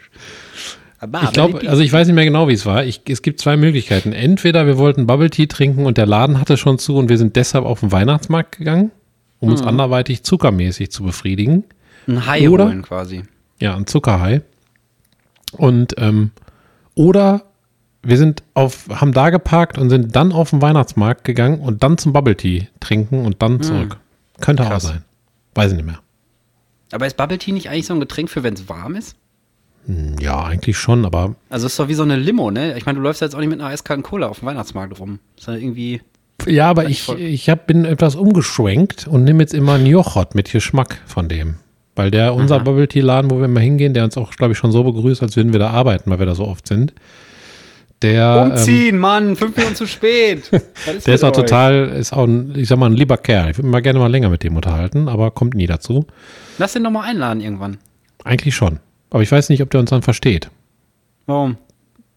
Ich glaube, also ich weiß nicht mehr genau, wie es war. Ich, es gibt zwei Möglichkeiten. Entweder wir wollten Bubble Tea trinken und der Laden hatte schon zu und wir sind deshalb auf den Weihnachtsmarkt gegangen, um Mhm. uns anderweitig zuckermäßig zu befriedigen. ein Hai Oder- holen quasi. Ja, ein Zuckerhai. Und ähm, oder wir sind auf, haben da geparkt und sind dann auf den Weihnachtsmarkt gegangen und dann zum Bubble Tea trinken und dann zurück. Könnte Hm. Krass. auch sein. Weiß ich nicht mehr. Aber ist Bubble Tea nicht eigentlich so ein Getränk für, wenn es warm ist? Hm, Ja, eigentlich schon, aber Also ist doch wie so eine Limo, ne? Ich meine, du läufst jetzt auch nicht mit einer eiskalten Cola auf dem Weihnachtsmarkt rum. Ist ja irgendwie. ja, aber ich ich, voll- ich hab, bin etwas umgeschwenkt und nehme jetzt immer einen Joghurt mit Geschmack von dem. Weil der, unser Aha. Bubble Tea Laden, wo wir immer hingehen, der uns auch, glaube ich, schon so begrüßt, als würden wir da arbeiten, weil wir da so oft sind. Der, ähm, Umziehen, Mann! Fünf Minuten zu spät! (laughs) Was Der ist auch euch? total, ist auch ein, ich sag mal, ein lieber Kerl. Ich würde mal gerne mal länger mit dem unterhalten, aber kommt nie dazu. Lass den doch mal einladen irgendwann. Eigentlich schon. Aber ich weiß nicht, ob der uns dann versteht. Warum?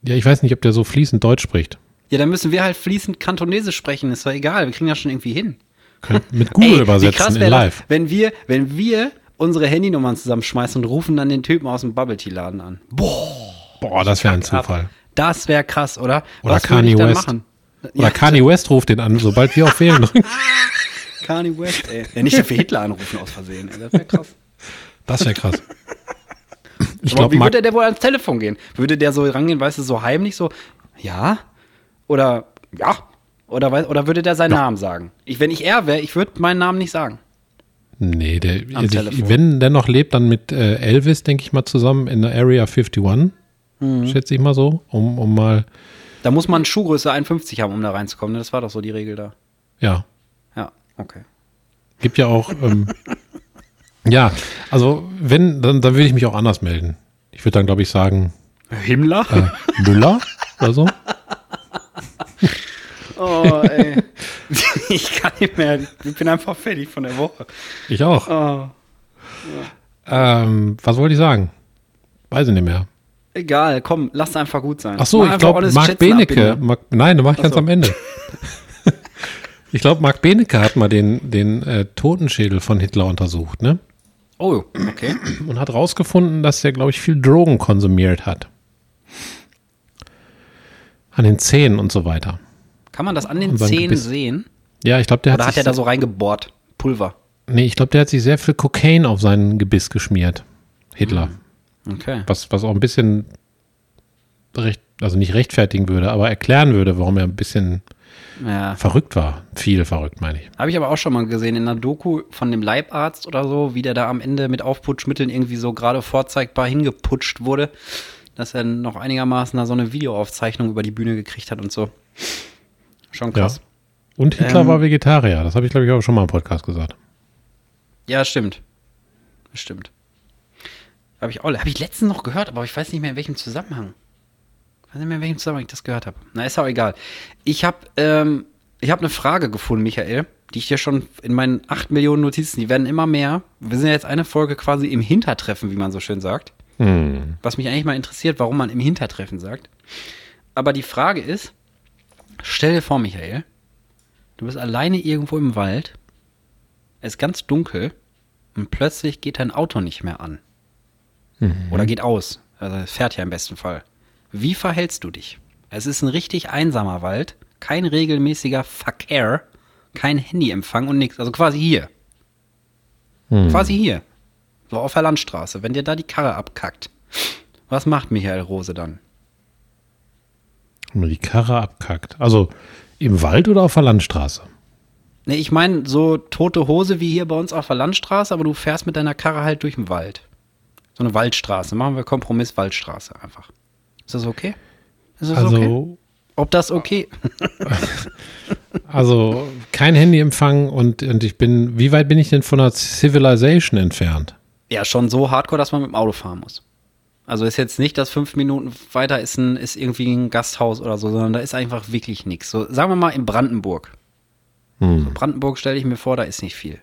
Ja, ich weiß nicht, ob der so fließend Deutsch spricht. Ja, dann müssen wir halt fließend Kantonesisch sprechen. Ist doch egal. Wir kriegen das schon irgendwie hin. Könnt mit Google (laughs) Ey, übersetzen in wär das, live. wenn wir, wenn wir unsere Handynummern zusammenschmeißen und rufen dann den Typen aus dem Bubble Tea Laden an. Boah, Boah, das wäre ein fuck ab. Das wäre krass, oder? Oder Was Kanye ich West. machen? Oder Ja, Kanye West ruft den an, sobald wir auf Wählen drücken. (laughs) Kanye West, ey. Ja, nicht dafür Hitler anrufen aus Versehen, ey. Das wäre krass. Das wäre krass. (laughs) Ich Aber glaube, wie würde der wohl ans Telefon gehen? Würde der so rangehen, weißt du, so heimlich so, ja? Oder ja? Oder, oder würde der seinen Namen sagen? Ich, wenn ich er wäre, ich würde meinen Namen nicht sagen. nee, der, Am also Telefon. ich, wenn der noch lebt, dann mit äh, Elvis, denke ich mal, zusammen in der Area 51. Mhm. Schätze ich mal so, um, um mal, Da muss man Schuhgröße 51 haben, um da reinzukommen. ne? Das war doch so die Regel da. ja, Ja, okay. Gibt ja auch, ähm, (laughs) ja, also wenn, dann, dann würde ich mich auch anders melden. Ich würde dann, glaube ich, sagen, Himmler? äh, Müller oder so. (laughs) Oh, ey. (laughs) ich kann nicht mehr. Ich bin einfach fertig von der Woche. Ich auch. Oh. Ähm, was wollte ich sagen? Weiß ich nicht mehr. Egal, komm, lass einfach gut sein. Ach so, Mach ich glaube, Marc Benecke. Marc, nein, das mache ich Ach ganz so. am Ende. (laughs) ich glaube, Marc Benecke hat mal den, den äh, Totenschädel von Hitler untersucht, ne? Oh, okay. Und hat rausgefunden, dass er, glaube ich, viel Drogen konsumiert hat. An den Zähnen und so weiter. Kann man das an den Zähnen Gebiss. sehen? Ja, ich glaube, der Oder hat hat sich er da so reingebohrt? Pulver. Nee, ich glaube, der hat sich sehr viel Kokain auf seinen Gebiss geschmiert. Hitler. Okay. Was, was auch ein bisschen recht, also nicht rechtfertigen würde, aber erklären würde, warum er ein bisschen Ja. verrückt war. Viel verrückt, meine ich. Habe ich aber auch schon mal gesehen in einer Doku von dem Leibarzt oder so, wie der da am Ende mit Aufputschmitteln irgendwie so gerade vorzeigbar hingeputscht wurde, dass er noch einigermaßen da so eine Videoaufzeichnung über die Bühne gekriegt hat und so. Schon krass. Und Hitler Ähm, war Vegetarier. Das habe ich, glaube ich, auch schon mal im Podcast gesagt. Ja, stimmt. Stimmt. Habe ich auch, habe ich letztens noch gehört, aber ich weiß nicht mehr in welchem Zusammenhang. Ich weiß nicht mehr in welchem Zusammenhang ich das gehört habe. Na, ist auch egal. Ich habe ähm, ich habe eine Frage gefunden, Michael, die ich dir schon in meinen 8 Millionen Notizen, die werden immer mehr. Wir sind ja jetzt eine Folge quasi im Hintertreffen, wie man so schön sagt. Hm. Was mich eigentlich mal interessiert, warum man im Hintertreffen sagt. Aber die Frage ist, stell dir vor, Michael, du bist alleine irgendwo im Wald, es ist ganz dunkel und plötzlich geht dein Auto nicht mehr an. Oder geht aus. Also es fährt ja im besten Fall. Wie verhältst du dich? Es ist ein richtig einsamer Wald, kein regelmäßiger Verkehr, kein Handyempfang und nichts. Also quasi hier. Quasi hier. So auf der Landstraße, wenn dir da die Karre abkackt. Was macht Michael Rose dann? Und nur die Karre abkackt. Also im Wald oder auf der Landstraße? Ne, ich meine, so tote Hose wie hier bei uns auf der Landstraße, aber du fährst mit deiner Karre halt durch den Wald. So eine Waldstraße. Machen wir Kompromiss Waldstraße einfach. Ist das okay? Ist das okay? Also, Ob das okay? (laughs) also kein Handyempfang und, und ich bin, wie weit bin ich denn von der Civilization entfernt? Ja, schon so hardcore, dass man mit dem Auto fahren muss. Also ist jetzt nicht, dass fünf Minuten weiter ist, ein, ist irgendwie ein Gasthaus oder so, sondern da ist einfach wirklich nichts. So, sagen wir mal in Brandenburg. Hm. Brandenburg stelle ich mir vor, da ist nicht viel.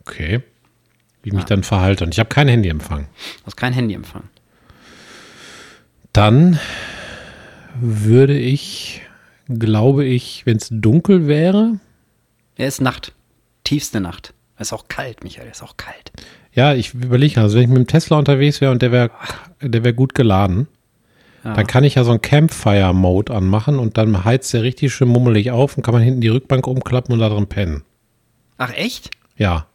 Okay. Wie ich mich dann verhalte. Und ich habe kein Handyempfang. Du hast kein Handyempfang. Dann würde ich, glaube ich, wenn es dunkel wäre, Ja, ist Nacht. Tiefste Nacht. Es ist auch kalt, Michael, es ist auch kalt. ja, ich überlege, also wenn ich mit dem Tesla unterwegs wäre und der wäre der wäre gut geladen, Ja. dann kann ich ja so einen Campfire-Mode anmachen und dann heizt der richtig schön mummelig auf und kann man hinten die Rückbank umklappen und da drin pennen. Ach, echt? Ja.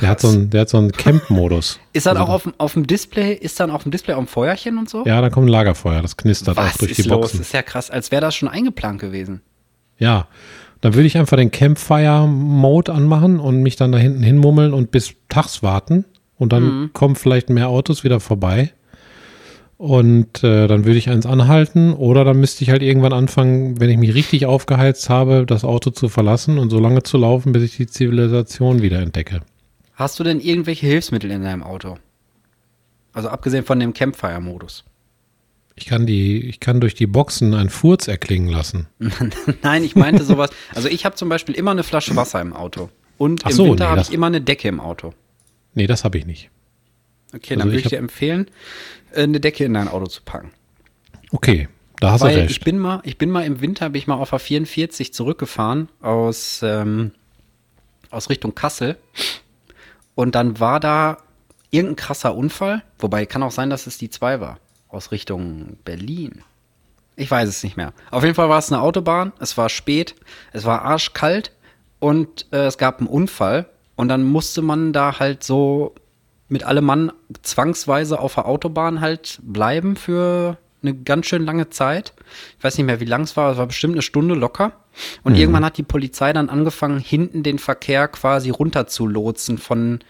Der hat so einen, der hat so einen Camp-Modus. (laughs) Ist dann auch auf, dem- auf dem Display, ist dann auf dem Display auch ein Feuerchen und so? Ja, dann kommt ein Lagerfeuer, das knistert Was auch durch ist die los? Boxen. Das ist ja krass, als wäre das schon eingeplant gewesen. Ja, dann würde ich einfach den Campfire-Mode anmachen und mich dann da hinten hinmummeln und bis tags warten. Und dann Mhm. kommen vielleicht mehr Autos wieder vorbei. Und äh, dann würde ich eins anhalten oder dann müsste ich halt irgendwann anfangen, wenn ich mich richtig aufgeheizt habe, das Auto zu verlassen und so lange zu laufen, bis ich die Zivilisation wieder entdecke. Hast du denn irgendwelche Hilfsmittel in deinem Auto? Also abgesehen von dem Campfire-Modus. Ich kann die, ich kann durch die Boxen einen Furz erklingen lassen. (laughs) Nein, ich meinte sowas. Also ich habe zum Beispiel immer eine Flasche Wasser im Auto. Und Ach im so, Winter nee, habe ich immer eine Decke im Auto. Nee, das habe ich nicht. Okay, Also dann würde ich ich dir empfehlen, äh, eine Decke in dein Auto zu packen. Okay, da hast du Weil recht. ich bin mal, ich bin mal im Winter, bin ich mal auf der 44 zurückgefahren aus, ähm, aus Richtung Kassel. Und dann war da irgendein krasser Unfall. Wobei kann auch sein, dass es die 2 war. Aus Richtung Berlin. Ich weiß es nicht mehr. Auf jeden Fall war es eine Autobahn. Es war spät. Es war arschkalt. Und äh, es gab einen Unfall. Und dann musste man da halt so mit allem Mann zwangsweise auf der Autobahn halt bleiben für eine ganz schön lange Zeit. Ich weiß nicht mehr, wie lang es war, es war bestimmt eine Stunde locker. Und irgendwann hat die Polizei dann angefangen, hinten den Verkehr quasi runter zu lotsen von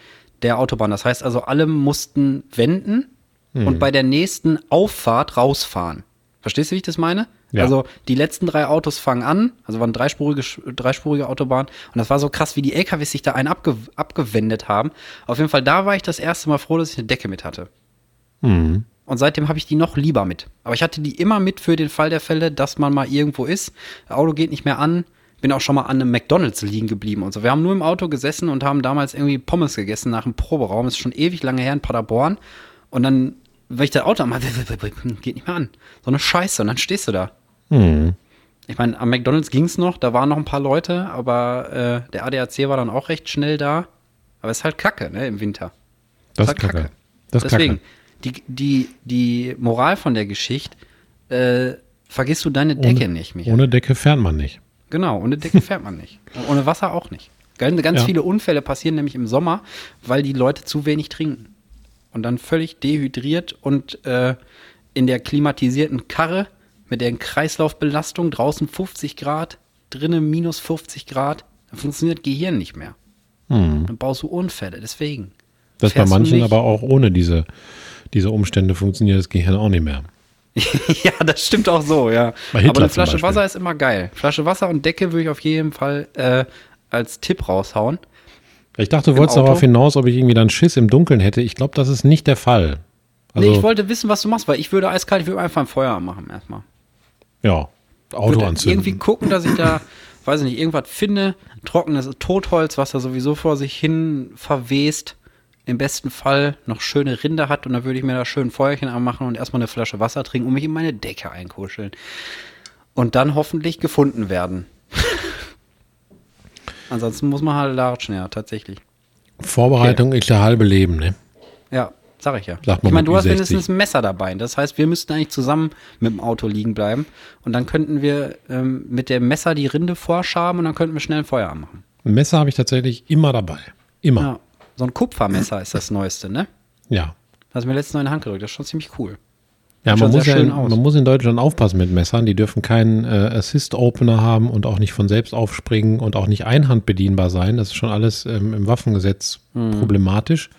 der Autobahn. Das heißt also, alle mussten wenden und bei der nächsten Auffahrt rausfahren. Verstehst du, wie ich das meine? Ja. Also die letzten drei Autos fangen an, also waren dreispurige, dreispurige Autobahn und das war so krass, wie die LKWs sich da einen abge, abgewendet haben. Auf jeden Fall, da war ich das erste Mal froh, dass ich eine Decke mit hatte. Mhm. Und seitdem habe ich die noch lieber mit. Aber ich hatte die immer mit für den Fall der Fälle, dass man mal irgendwo ist, das Auto geht nicht mehr an, bin auch schon mal an einem McDonalds liegen geblieben und so. Wir haben nur im Auto gesessen und haben damals irgendwie Pommes gegessen nach dem Proberaum. Das ist schon ewig lange her in Paderborn. Und dann, wenn ich das Auto anmache, geht nicht mehr an. So eine Scheiße. Und dann stehst du da. Hm. Ich meine, am McDonalds ging es noch, da waren noch ein paar Leute, aber äh, der ADAC war dann auch recht schnell da. Aber es ist halt Kacke, ne, im Winter. Das Ist halt kacke. Das ist Deswegen, kacke. Die, die, die Moral von der Geschichte, äh, vergisst du deine Decke Ohne, nicht, Michael. ohne Decke fährt man nicht. Genau, ohne Decke fährt man nicht. Und (laughs) ohne Wasser auch nicht. Ganz, ganz Ja. viele Unfälle passieren nämlich im Sommer, weil die Leute zu wenig trinken. Und dann völlig dehydriert und äh, in der klimatisierten Karre mit der Kreislaufbelastung draußen 50 Grad, drinnen minus 50 Grad, dann funktioniert Gehirn nicht mehr. Hm. Dann baust du Unfälle, deswegen. Das bei manchen aber auch ohne diese, diese Umstände funktioniert das Gehirn auch nicht mehr. (laughs) ja, das stimmt auch so, ja. Aber eine Flasche. Wasser ist immer geil. Flasche Wasser und Decke würde ich auf jeden Fall äh, als Tipp raushauen. Ich dachte, du wolltest Auto? darauf hinaus, ob ich irgendwie dann Schiss im Dunkeln hätte. Ich glaube, das ist nicht der Fall. Also, nee, ich wollte wissen, was du machst, weil ich würde eiskalt, ich würde einfach ein Feuer anmachen erstmal. ja, Auto Würde anzünden. irgendwie gucken, dass ich da, weiß ich nicht, irgendwas finde, trockenes Totholz, was da sowieso vor sich hin verwest. Im besten Fall noch schöne Rinde hat und dann würde ich mir da schön ein Feuerchen anmachen und erstmal eine Flasche Wasser trinken und mich in meine Decke einkuscheln. Und dann hoffentlich gefunden werden. (laughs) Ansonsten muss man halt latschen, ja, tatsächlich. Vorbereitung ist der halbe Leben, ne? Ja, sag ich ja. Man ich meine, du hast Ü60. mindestens ein Messer dabei. Das heißt, wir müssten eigentlich zusammen mit dem Auto liegen bleiben. Und dann könnten wir ähm, mit dem Messer die Rinde vorschaben und dann könnten wir schnell ein Feuer anmachen. Ein Messer habe ich tatsächlich immer dabei. Immer. Ja. So ein Kupfermesser ist das Neueste, ne? Ja. Das hast du mir letztens noch in die Hand gedrückt. Das ist schon ziemlich cool. Ja, man muss, ja in, man muss in Deutschland aufpassen mit Messern. Die dürfen keinen äh, Assist-Opener haben und auch nicht von selbst aufspringen und auch nicht einhandbedienbar sein. Das ist schon alles ähm, im Waffengesetz problematisch.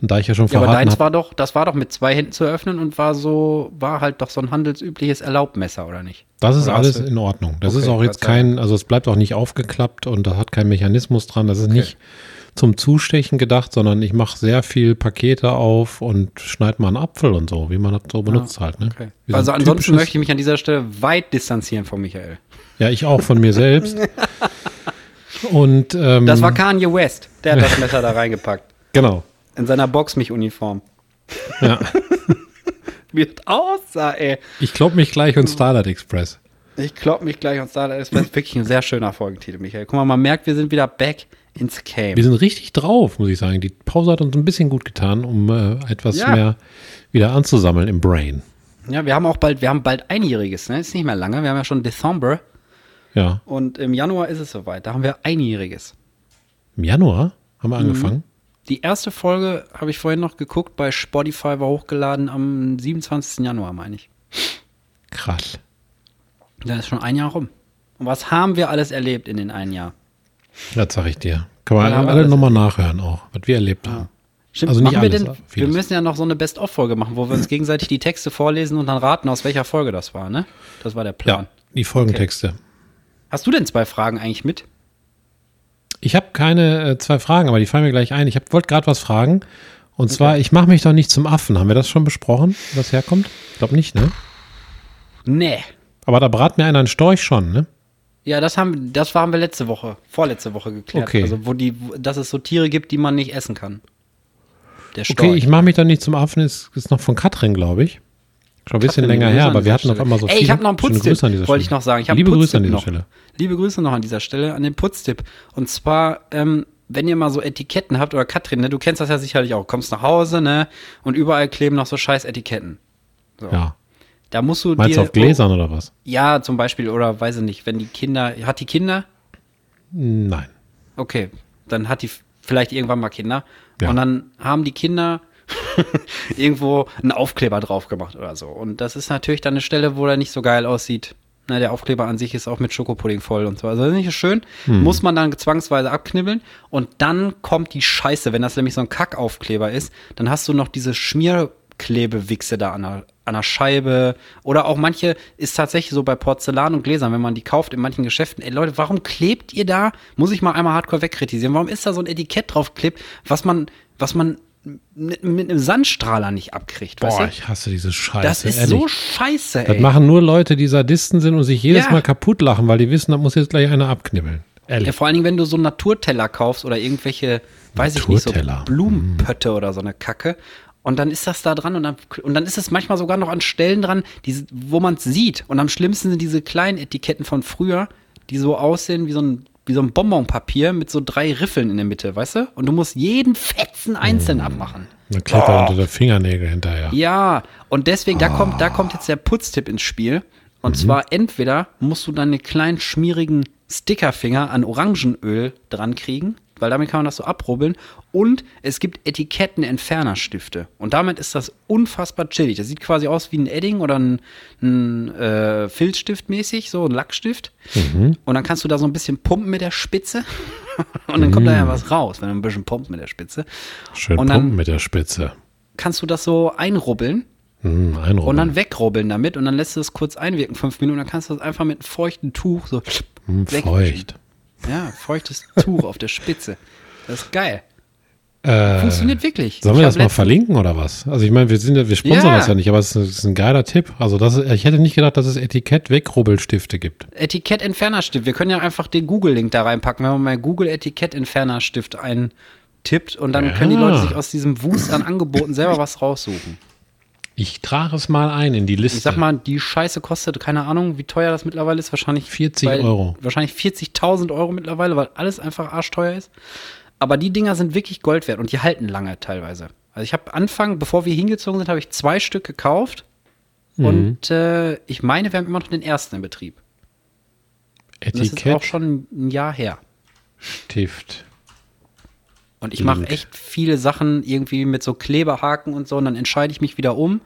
Und da ich ja schon Hm. Ja, aber deins war doch, das war doch mit zwei Händen zu öffnen und war so, war halt doch so ein handelsübliches Erlaubmesser, oder nicht? das ist Oder alles in Ordnung. Das Okay, ist auch jetzt sei kein, also es bleibt auch nicht aufgeklappt und da hat kein Mechanismus dran. Das ist nicht zum Zustechen gedacht, sondern ich mache sehr viel Pakete auf und schneide mal einen Apfel und so, wie man das so benutzt halt. Ne? Okay. Also ansonsten möchte ich mich an dieser Stelle weit distanzieren von Michael. Ja, ich auch von mir selbst. (laughs) Und ähm, Das war Kanye West. Der hat das Messer da reingepackt. genau. In seiner Box-Mich-Uniform. Ja. (laughs) Wie das aussah, ey. Ich glaube mich gleich und Starlight Express. Ich klopp mich gleich und das ist wirklich ein sehr schöner Folgentitel, Michael. Guck mal, man merkt, wir sind wieder back ins Game. Wir sind richtig drauf, muss ich sagen. Die Pause hat uns ein bisschen gut getan, um äh, etwas Ja. mehr wieder anzusammeln im Brain. Ja, wir haben auch bald, wir haben bald einjähriges, ne? Ist nicht mehr lange. Wir haben ja schon Dezember Ja. und im Januar ist es soweit. Da haben wir einjähriges. Im Januar haben Mhm. wir angefangen. Die erste Folge habe ich vorhin noch geguckt, bei Spotify war hochgeladen am 27. Januar, meine ich. Krass. Da ist schon ein Jahr rum. Und was haben wir alles erlebt in den einen Jahr? Das sag ich dir. Kann man alle alles nochmal nachhören auch, was wir erlebt haben. Stimmt, Also nicht machen wir alles, denn, wir müssen ja noch so eine Best-of-Folge machen, wo wir uns gegenseitig die Texte vorlesen und dann raten, aus welcher Folge das war, ne? Das war der Plan. Ja, die Folgentexte. Hast du denn zwei Fragen eigentlich mit? Ich habe keine äh, zwei Fragen, aber die fallen mir gleich ein. Ich wollte gerade was fragen. Und zwar, ich mache mich doch nicht zum Affen. Haben wir das schon besprochen, wo das herkommt? Ich glaube nicht, ne? Nee. Aber da brat mir einer einen Storch schon, ne? Ja, das haben, das haben wir letzte Woche, vorletzte Woche geklärt. Okay. Also, wo die, dass es so Tiere gibt, die man nicht essen kann. Der Storch. Okay, ich mache mich doch nicht zum Affen. Ist, ist noch von Katrin, glaube ich. Schon ein bisschen Katrin, länger her, aber wir hatten Stelle. einmal so Ey, viele. ich habe noch einen Putztipp, wollte ich noch sagen. Ich Liebe Grüße an dieser noch. Stelle. Liebe Grüße noch an dieser Stelle, an den Putztipp. Und zwar, ähm, wenn ihr mal so Etiketten habt, oder Katrin, ne, du kennst das ja sicherlich auch, kommst nach Hause, ne, und überall kleben noch so scheiß Etiketten. So. Ja. Da musst du Meinst dir, du auf Gläsern oder was? Ja, zum Beispiel, oder weiß ich nicht, wenn die Kinder, hat die Kinder? Nein. Okay, dann hat die vielleicht irgendwann mal Kinder. Ja. Und dann haben die Kinder (laughs) irgendwo einen Aufkleber drauf gemacht oder so. Und das ist natürlich dann eine Stelle, wo der nicht so geil aussieht. Na, der Aufkleber an sich ist auch mit Schokopudding voll und so. Also das ist nicht schön. Hm. Muss man dann zwangsweise abknibbeln. Und dann kommt die Scheiße. Wenn das nämlich so ein Kackaufkleber ist, dann hast du noch diese Schmierklebewichse da an der, an der Scheibe. Oder auch manche ist tatsächlich so bei Porzellan und Gläsern, wenn man die kauft in manchen Geschäften. Ey Leute, warum klebt ihr da? Muss ich mal einmal hardcore wegkritisieren. Warum ist da so ein Etikett drauf geklebt, was man, was man mit, mit einem Sandstrahler nicht abkriegt, Boah, ich hasse diese Scheiße. Das ist ehrlich. so scheiße, Das ey. machen nur Leute, die Sadisten sind und sich jedes Ja. Mal kaputt lachen, weil die wissen, da muss jetzt gleich einer abknibbeln. Ehrlich. Ja, vor allen Dingen, wenn du so Naturteller kaufst oder irgendwelche, weiß ich nicht, so. Blumenpötte oder so eine Kacke. Und dann ist das da dran und dann, und dann ist es manchmal sogar noch an Stellen dran, die, wo man es sieht. Und am schlimmsten sind diese kleinen Etiketten von früher, die so aussehen wie so ein, wie so ein Bonbonpapier mit so drei Riffeln in der Mitte, weißt du? Und du musst jeden Fetzen einzeln abmachen. Dann klettert unter der Fingernägel hinterher. Ja, und deswegen, da kommt, da kommt jetzt der Putztipp ins Spiel. Und zwar entweder musst du deine kleinen schmierigen Stickerfinger an Orangenöl dran kriegen, weil damit kann man das so abrubbeln. Und es gibt Etiketten-Entfernerstifte. Und damit ist das unfassbar chillig. Das sieht quasi aus wie ein Edding oder ein, ein äh, Filzstift mäßig, so ein Lackstift. Und dann kannst du da so ein bisschen pumpen mit der Spitze. (laughs) Und dann kommt da ja was raus, wenn du ein bisschen pumpst mit der Spitze. Schön Und dann- pumpen mit der Spitze. Kannst du das so einrubbeln Hm, einrubbeln. und dann wegrubbeln damit und dann lässt du es kurz einwirken, fünf Minuten, dann kannst du das einfach mit einem feuchten Tuch so Hm, wegwischen. feucht. Ja, feuchtes Tuch auf der Spitze. Das ist geil. Äh, Funktioniert wirklich. Sollen wir das mal verlinken oder was? Also ich meine, wir sind ja, wir sponsern Ja. das ja nicht, aber es ist, ein geiler Tipp. Also das ist, ich hätte nicht gedacht, dass es Etikett-Wegrubbelstifte gibt. Etikett-Entfernerstift. Wir können ja einfach den Google-Link da reinpacken, wenn man mal Google Etikett-Entfernerstift eintippt und dann Ja. können die Leute sich aus diesem Wust an Angeboten selber was raussuchen. Ich trage es mal ein in die Liste. Ich sag mal, die Scheiße kostet, keine Ahnung, wie teuer das mittlerweile ist. Wahrscheinlich 40 weil- Euro. Wahrscheinlich 40.000 Euro mittlerweile, weil alles einfach arschteuer ist. Aber die Dinger sind wirklich Gold wert und die halten lange teilweise. Also ich habe Anfang, bevor wir hingezogen sind, habe ich zwei Stück gekauft. Mhm. Und äh, ich meine, wir haben immer noch den ersten in Betrieb. Und das ist auch Etikett, schon ein Jahr her. Stift. Und ich mache Gut. echt viele Sachen irgendwie mit so Kleberhaken und so. Und dann entscheide ich mich wieder um.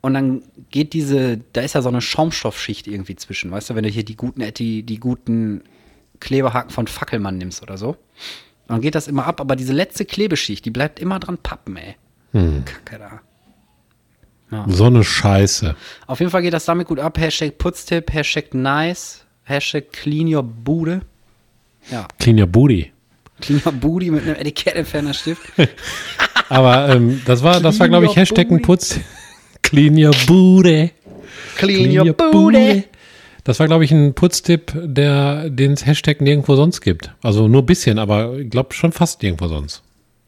Und dann geht diese, da ist ja so eine Schaumstoffschicht irgendwie zwischen. Weißt du, wenn du hier die guten, die, die guten Kleberhaken von Fackelmann nimmst oder so. Dann geht das immer ab. Aber diese letzte Klebeschicht, die bleibt immer dran pappen, ey. Hm. Kacke da. So eine Scheiße. Auf jeden Fall geht das damit gut ab. Hashtag Putztipp, Hashtag nice, Hashtag clean your Bude. Ja, Clean your booty. Clean your Booty mit einem Etikettentfernerstift. (laughs) Aber ähm, das war, das war glaube ich, Hashtag. Putz. Clean your booty. Clean your Booty. Das war, glaube ich, ein Putztipp, der den es Hashtag nirgendwo sonst gibt. Also nur ein bisschen, aber ich glaube schon fast nirgendwo sonst.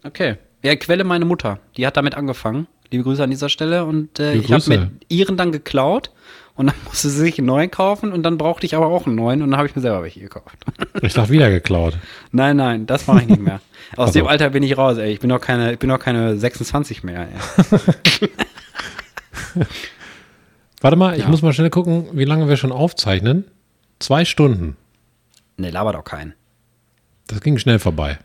Okay. Ja, Quelle meine Mutter. Die hat damit angefangen. Liebe Grüße an dieser Stelle. Und äh, ich habe mit ihren dann geklaut. Und dann musste sie sich einen neuen kaufen. Und dann brauchte ich aber auch einen neuen. Und dann habe ich mir selber welche gekauft. (laughs) Ich dachte, wieder geklaut. nein, nein, das mache ich nicht mehr. Aus Ach so. dem Alter bin ich raus, ey. Ich bin doch keine, ich bin doch keine 26 mehr, ey. (laughs) Warte mal, ich Ja. muss mal schnell gucken, wie lange wir schon aufzeichnen. Zwei Stunden. Nee, laber doch keinen. Das ging schnell vorbei.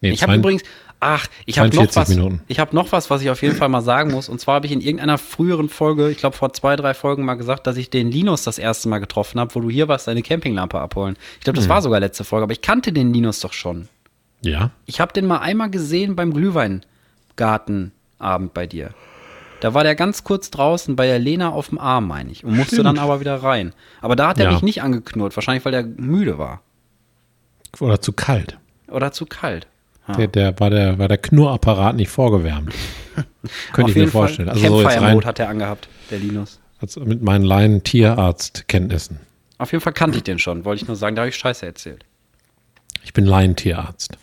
Nee, Ich habe übrigens, ach, ich habe noch 42 was. Minuten. Ich habe noch was, was ich auf jeden Fall mal sagen muss. Und zwar habe ich in irgendeiner früheren Folge, ich glaube vor zwei, drei Folgen mal gesagt, dass ich den Linus das erste Mal getroffen habe, wo du hier warst, deine Campinglampe abholen. Ich glaube, das Hm. war sogar letzte Folge, aber ich kannte den Linus doch schon. Ja. Ich habe den mal einmal gesehen beim Glühweingartenabend bei dir. Da war der ganz kurz draußen bei der Lena auf dem Arm, meine ich, und musste Stimmt. dann aber wieder rein. Aber da hat er Ja. mich nicht angeknurrt, wahrscheinlich weil der müde war. Oder zu kalt. Oder zu kalt. Ja. Der, der, war, der, war der Knurrapparat nicht vorgewärmt. (laughs) Könnte ich mir vorstellen. Fall Also so jetzt rein hat er angehabt, der Linus. als mit meinen Laien Tierarztkenntnissen. Auf jeden Fall kannte ich den schon, wollte ich nur sagen, da habe ich Scheiße erzählt. Ich bin Laientierarzt.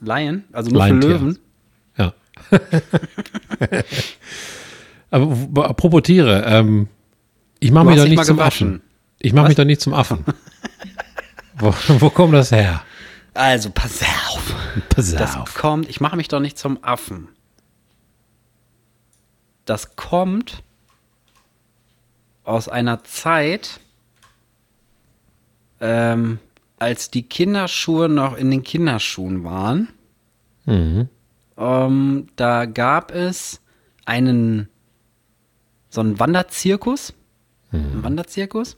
Lion, also nur für Laientierarzt. Löwen. Ja. (laughs) Aber apropos Tiere, ähm, ich mache mich doch nicht zum. Affen. Ich mache mich doch nicht zum Affen. wo, wo kommt das her? Also, pass auf. Pass Das auf. kommt, ich mache mich doch nicht zum Affen. Das kommt aus einer Zeit, ähm, als die Kinderschuhe noch in den Kinderschuhen waren. Mhm. Ähm, da gab es einen so einen Wanderzirkus, einen Wanderzirkus,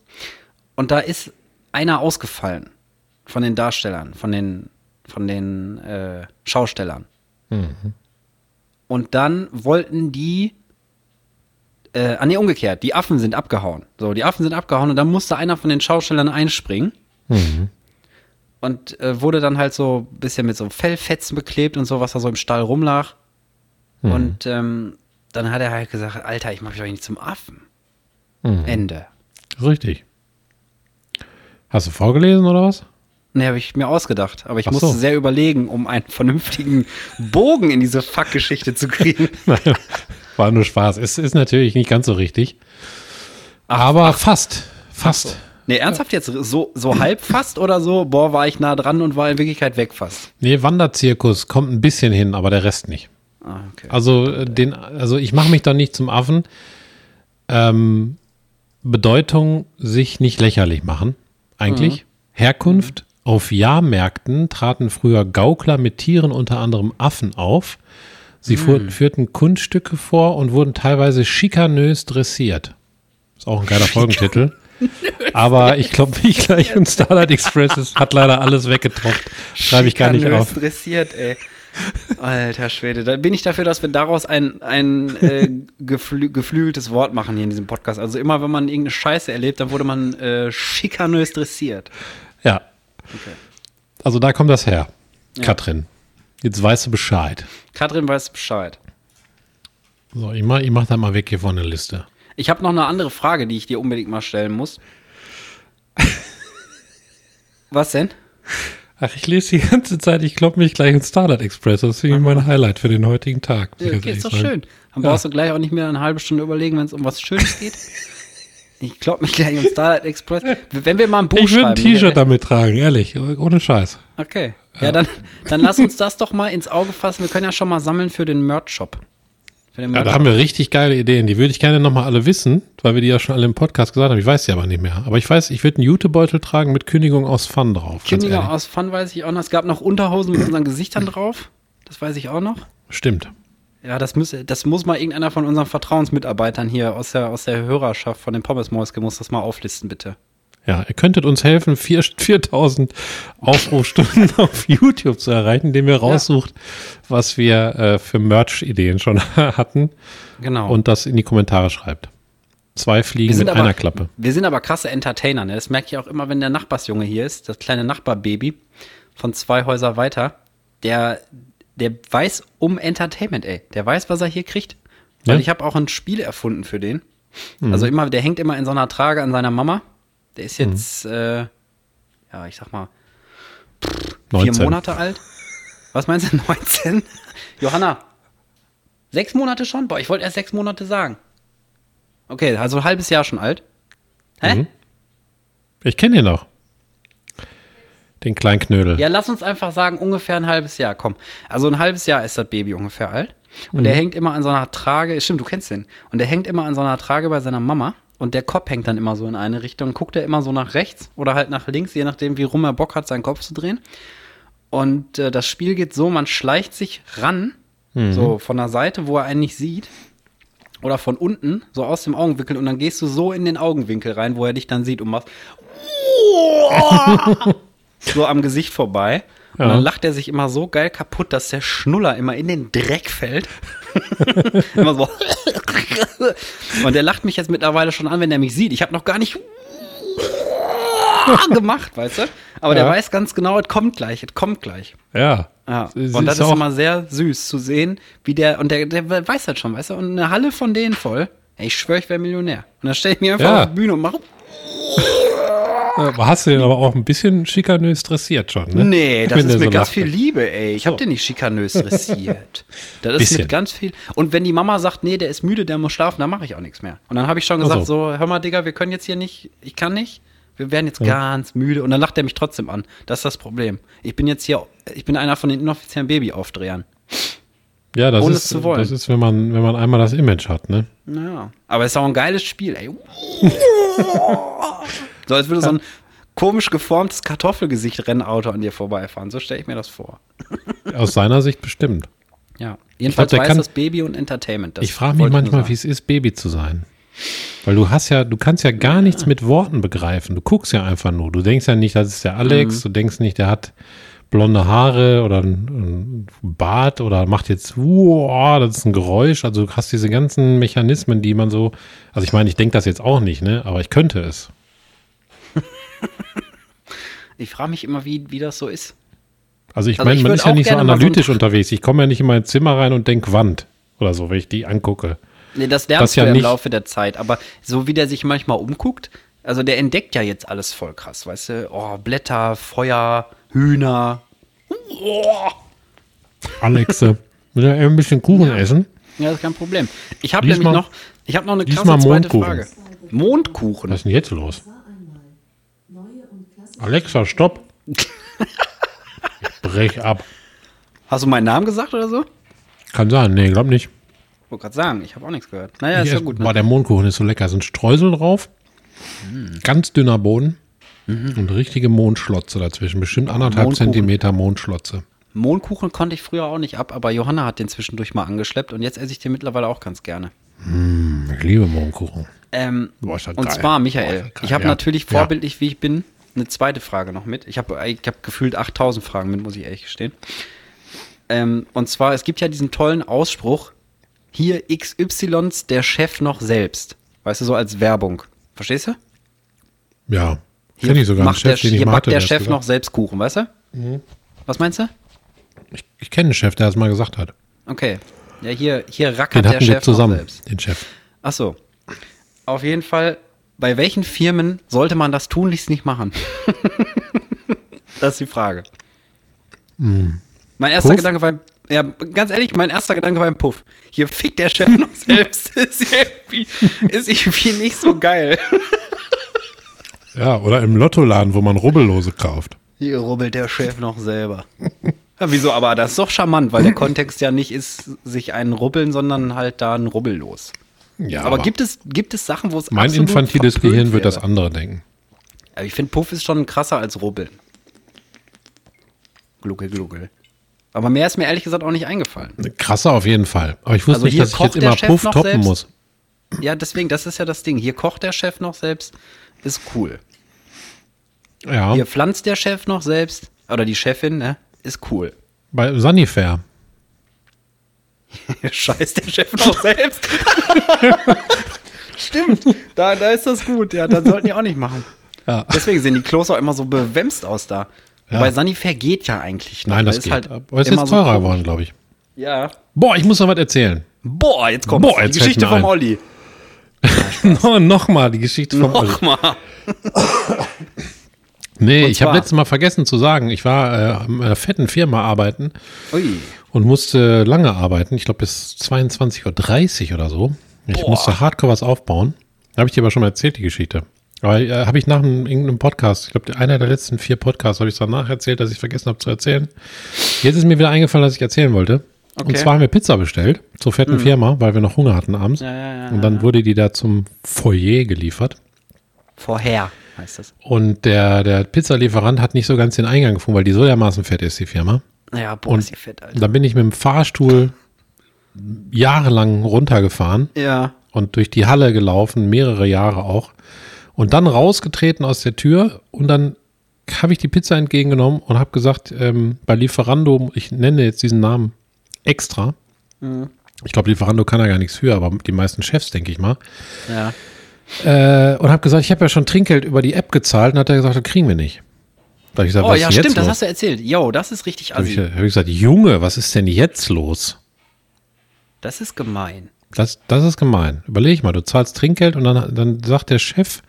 und da ist einer ausgefallen von den Darstellern, von den von den äh, Schaustellern. Und dann wollten die äh, ah nee, umgekehrt, die Affen sind abgehauen. So, die Affen sind abgehauen und dann musste einer von den Schaustellern einspringen. und äh, wurde dann halt so ein bisschen mit so Fellfetzen beklebt und so, was da so im Stall rumlag. Hm. Und ähm, dann hat er halt gesagt, Alter, ich mach mich doch nicht zum Affen. Hm. Ende. Richtig. Hast du vorgelesen oder was? Nee, habe ich mir ausgedacht. Aber ich Ach musste so. sehr überlegen, um einen vernünftigen Bogen in diese Fuck-Geschichte zu kriegen. (laughs) War nur Spaß. Es ist natürlich nicht ganz so richtig. aber fast. Fast. Nee, ernsthaft jetzt so, so halb fast oder so? Boah, war ich nah dran und war in Wirklichkeit weg fast. Nee, Wanderzirkus kommt ein bisschen hin, aber der Rest nicht. Ah, okay. Also, äh, den, also ich mache mich doch nicht zum Affen. Ähm, Bedeutung sich nicht lächerlich machen, eigentlich. Herkunft. Auf Jahrmärkten traten früher Gaukler mit Tieren, unter anderem Affen, auf. Sie fuhr, führten Kunststücke vor und wurden teilweise schikanös dressiert. Ist auch ein geiler Folgentitel. (laughs) Aber ich glaube, wie (laughs) gleich und Starlight Express ist, hat leider alles weggetropft. Schreibe ich gar nicht Schikanös auf. dressiert, ey. Alter Schwede, da bin ich dafür, dass wir daraus ein, ein äh, geflü geflügeltes Wort machen hier in diesem Podcast. Also immer, wenn man irgendeine Scheiße erlebt, dann wurde man äh, schikanös dressiert. Ja. Okay. Also da kommt das her. Ja. Katrin. Jetzt weißt du Bescheid. Katrin weiß Bescheid. So, ich mach, ich mach da mal weg hier von der Liste. Ich habe noch eine andere Frage, die ich dir unbedingt mal stellen muss. (laughs) Was denn? Ach, ich lese die ganze Zeit, ich klopp mich gleich ins Starlight Express. Das ist irgendwie mein Highlight für den heutigen Tag. Ja, okay, ist doch sagen. schön. Dann Ja. brauchst du gleich auch nicht mehr eine halbe Stunde überlegen, wenn es um was Schönes geht. (laughs) Ich glaub mich gleich ins Starlight Express. Wenn wir mal ein Buch Ich würde ein schreiben. T-Shirt damit tragen, ehrlich, ohne Scheiß. Okay. Ja, dann, dann lass uns das doch mal ins Auge fassen. Wir können ja schon mal sammeln für den Merch-Shop. Ja, da haben wir richtig geile Ideen. Die würde ich gerne nochmal alle wissen, weil wir die ja schon alle im Podcast gesagt haben. Ich weiß sie aber nicht mehr. Aber ich weiß, ich würde einen Jutebeutel tragen mit Kündigung aus Fun drauf. ehrlich. aus Fun weiß ich auch noch. Es gab noch Unterhosen mit unseren Gesichtern drauf. Das weiß ich auch noch. Stimmt. Ja, das, müsse, das muss mal irgendeiner von unseren Vertrauensmitarbeitern hier aus der, aus der Hörerschaft von den Pommesmäuske muss das mal auflisten, bitte. Ja, ihr könntet uns helfen, vier- (laughs) 4000 Aufrufstunden (laughs) auf YouTube zu erreichen, indem ihr raussucht, was wir äh, für Merch-Ideen schon (laughs) hatten Genau. und das in die Kommentare schreibt. Zwei Fliegen mit aber, einer Klappe. Wir sind aber krasse Entertainer, ne? Das merke ich auch immer, wenn der Nachbarsjunge hier ist, das kleine Nachbarbaby von zwei Häuser weiter, der, der weiß um Entertainment, ey. Der weiß, was er hier kriegt. Weil Ja. ich habe auch ein Spiel erfunden für den. Mhm. Also immer, der hängt immer in so einer Trage an seiner Mama. Der ist Mhm. jetzt, äh, ja, ich sag mal, vier 19. Monate alt. Was meinst du, (laughs) 19? Johanna, sechs Monate schon? Boah, ich wollte erst sechs Monate sagen. Okay, also ein halbes Jahr schon alt. Hä? Mhm. Ich kenne ihn noch. Den kleinen Knödel. Ja, lass uns einfach sagen, ungefähr ein halbes Jahr. Komm. Also ein halbes Jahr ist das Baby ungefähr alt. Und der hängt immer an so einer Trage. Stimmt, du kennst den. Und der hängt immer an so einer Trage bei seiner Mama. Und der Kopf hängt dann immer so in eine Richtung. Guckt er immer so nach rechts oder halt nach links, je nachdem, wie rum er Bock hat, seinen Kopf zu drehen. Und äh, das Spiel geht so, man schleicht sich ran, so von der Seite, wo er einen nicht sieht. Oder von unten, so aus dem Augenwinkel. Und dann gehst du so in den Augenwinkel rein, wo er dich dann sieht und machst (laughs) (laughs) so am Gesicht vorbei. Und Ja. dann lacht er sich immer so geil kaputt, dass der Schnuller immer in den Dreck fällt. (laughs) immer so. Und der lacht mich jetzt mittlerweile schon an, wenn er mich sieht. Ich habe noch gar nicht gemacht, weißt du? Aber der Ja. weiß ganz genau, es kommt gleich, es kommt gleich. Ja. Ja. Und das ist immer sehr süß zu sehen, wie der, und der, der weiß das schon, weißt du? Und eine Halle von denen voll. Ey, ich schwöre, ich wäre Millionär. Und dann stelle ich mich einfach Ja. auf die Bühne und mache. Aber hast du den aber auch ein bisschen schikanös dressiert schon, ne? Nee, das Wenn ist mit so ganz lacht. viel Liebe, ey. Ich hab So. den nicht schikanös dressiert. (laughs) Das ist Bisschen. mit ganz viel. Und wenn die Mama sagt, nee, der ist müde, der muss schlafen, dann mache ich auch nichts mehr. Und dann habe ich schon gesagt, so. so, hör mal, Digga, wir können jetzt hier nicht, ich kann nicht. Wir werden jetzt ganz müde. Und dann lacht er mich trotzdem an. Das ist das Problem. Ich bin jetzt hier, ich bin einer von den inoffiziellen Babyaufdrehern. Ja, das ohne ist, es zu wollen. das ist, wenn man, wenn man einmal das Image hat, ne? Naja. Aber es ist auch ein geiles Spiel, ey. (laughs) so als würde so ein komisch geformtes Kartoffelgesicht-Rennauto an dir vorbeifahren. So stelle ich mir das vor. (laughs) Aus seiner Sicht bestimmt. Ja. Jedenfalls der weiß kann- das Baby und Entertainment. Das ich frage mich manchmal, wie es ist, Baby zu sein. Weil du hast ja, du kannst ja gar nichts mit Worten begreifen. Du guckst ja einfach nur. Du denkst ja nicht, das ist der Mhm. Alex. Du denkst nicht, der hat blonde Haare oder ein, ein Bart oder macht jetzt, wow, das ist ein Geräusch. Also du hast diese ganzen Mechanismen, die man so, also ich meine, ich denke das jetzt auch nicht, ne? Aber ich könnte es. (laughs) Ich frage mich immer, wie, wie das so ist. Also ich Also meine, man ist ja nicht so mal so analytisch unterwegs. Ich komme ja nicht in mein Zimmer rein und denke Wand oder so, wenn ich die angucke. Nee, das lernst ja du ja im nicht- Laufe der Zeit. Aber so wie der sich manchmal umguckt, also der entdeckt ja jetzt alles voll krass, weißt du? Oh, Blätter, Feuer, Hühner. Oh. Alexe, (laughs) will ja ein bisschen Kuchen essen? Ja, das ist kein Problem. Ich habe nämlich noch, ich habe noch eine mal zweite Mondkuchen. Frage. Mondkuchen. Was ist denn jetzt los? Alexa, stopp. ich brech ab. Hast du meinen Namen gesagt oder so? Kann sein, nee, glaub nicht. Ich wollte gerade sagen, ich habe auch nichts gehört. Naja, Ich ist ja gut. Boah, Ne? der Mondkuchen ist so lecker. Sind Streusel drauf, Mhm. ganz dünner Boden und richtige Mondschlotze dazwischen. Bestimmt anderthalb Mondkuchen. Zentimeter Mondschlotze. Mondkuchen konnte ich früher auch nicht ab, aber Johanna hat den zwischendurch mal angeschleppt und jetzt esse ich den mittlerweile auch ganz gerne. Ich liebe Mondkuchen. Ähm, Boah, und geil. zwar, Boah, Michael, das geil, ich habe ja. natürlich vorbildlich, wie ich bin, eine zweite Frage noch mit. Ich habe ich hab gefühlt 8000 Fragen mit, muss ich ehrlich gestehen. Ähm, und zwar, es gibt ja diesen tollen Ausspruch, hier XYs der Chef noch selbst. Weißt du, so als Werbung. Verstehst du? Ja, Hier kenne ich sogar macht der, Chef, den ich hier mag, backt der Chef gesagt. noch selbst Kuchen, weißt du? Mhm. Was meinst du? Ich, ich kenne einen Chef, der das mal gesagt hat. Okay. Ja, hier, hier rackert Den der hatten Chef wir zusammen, noch selbst. den Chef. Ach so. Auf jeden Fall, bei welchen Firmen sollte man das tunlichst nicht machen? (laughs) das ist die Frage. Mein erster Puff? Gedanke war, ja, ganz ehrlich, mein erster Gedanke war ein Puff. Hier fickt der Chef noch selbst. (laughs) ist, irgendwie, ist irgendwie nicht so geil. (laughs) Ja, oder im Lottoladen, wo man Rubbellose kauft. Hier rubbelt der Chef noch selber. Ja, wieso? Aber das ist doch charmant, weil der Kontext ja nicht ist, sich einen rubbeln, sondern halt da ein Rubbel los. Ja, aber, gibt es, gibt es Sachen, wo es mein infantiles Gehirn wird das andere denken. Aber ich finde, Puff ist schon krasser als Rubbeln. Glucke, glucke. Aber mehr ist mir ehrlich gesagt auch nicht eingefallen. Krasser auf jeden Fall. Aber ich wusste Also nicht, dass ich jetzt immer Chef Puff toppen selbst? muss. Ja, deswegen, das ist ja das Ding. Hier kocht der Chef noch selbst, ist cool. Ja, Hier pflanzt der Chef noch selbst, oder die Chefin, ne, ist cool. bei Sanifair. (laughs) Hier scheißt der Chef noch selbst. (laughs) Stimmt, da, da ist das gut. Ja, dann sollten die auch nicht machen. Ja. Deswegen sehen die Klos auch immer so bewämst aus da. Ja. Wobei Sanifair geht ja eigentlich noch. Nein, Da das ist geht. halt Aber es ist jetzt so teurer komisch. geworden, glaube ich. Ja. Boah, ich muss noch was erzählen. Boah, jetzt kommt Boah, die jetzt Geschichte fällt mir vom. Olli. (laughs) no, Nochmal die Geschichte vom Olli. Nochmal. Nee, ich habe letztes Mal vergessen zu sagen, ich war äh, in einer fetten Firma arbeiten Ui. Und musste lange arbeiten. Ich glaube bis 22.30 Uhr oder so. Ich Boah. musste hardcore was aufbauen. Habe ich dir aber schon mal erzählt, die Geschichte. Aber äh, habe ich nach einem, irgendeinem Podcast, ich glaube, einer der letzten vier Podcasts, habe ich danach erzählt, dass ich vergessen habe zu erzählen. Jetzt ist mir wieder eingefallen, dass ich erzählen wollte. Und Okay. zwar haben wir Pizza bestellt zur fetten Firma, weil wir noch Hunger hatten abends. Ja, ja, ja, und dann wurde die da zum Foyer geliefert. Vorher heißt das. Und der, der Pizzalieferant hat nicht so ganz den Eingang gefunden, weil die so dermaßen fett ist, die Firma. Ja, boah, Und ist die fett, Alter. Dann bin ich mit dem Fahrstuhl jahrelang runtergefahren Ja. und durch die Halle gelaufen, mehrere Jahre auch. Und dann rausgetreten aus der Tür und dann habe ich die Pizza entgegengenommen und habe gesagt, ähm, bei Lieferando, ich nenne jetzt diesen Namen extra. Ich glaube, Lieferando kann da gar nichts für, aber die meisten Chefs, denke ich mal. Ja. Äh, und habe gesagt, ich habe ja schon Trinkgeld über die App gezahlt und hat er gesagt, das kriegen wir nicht. Da ich gesagt, Oh ja, stimmt, das los? hast du erzählt. Jo, das ist richtig Habe ich, assi. hab ich gesagt, Junge, was ist denn jetzt los? Das ist gemein. Das, das ist gemein. Überleg mal, du zahlst Trinkgeld und dann, dann sagt der Chef,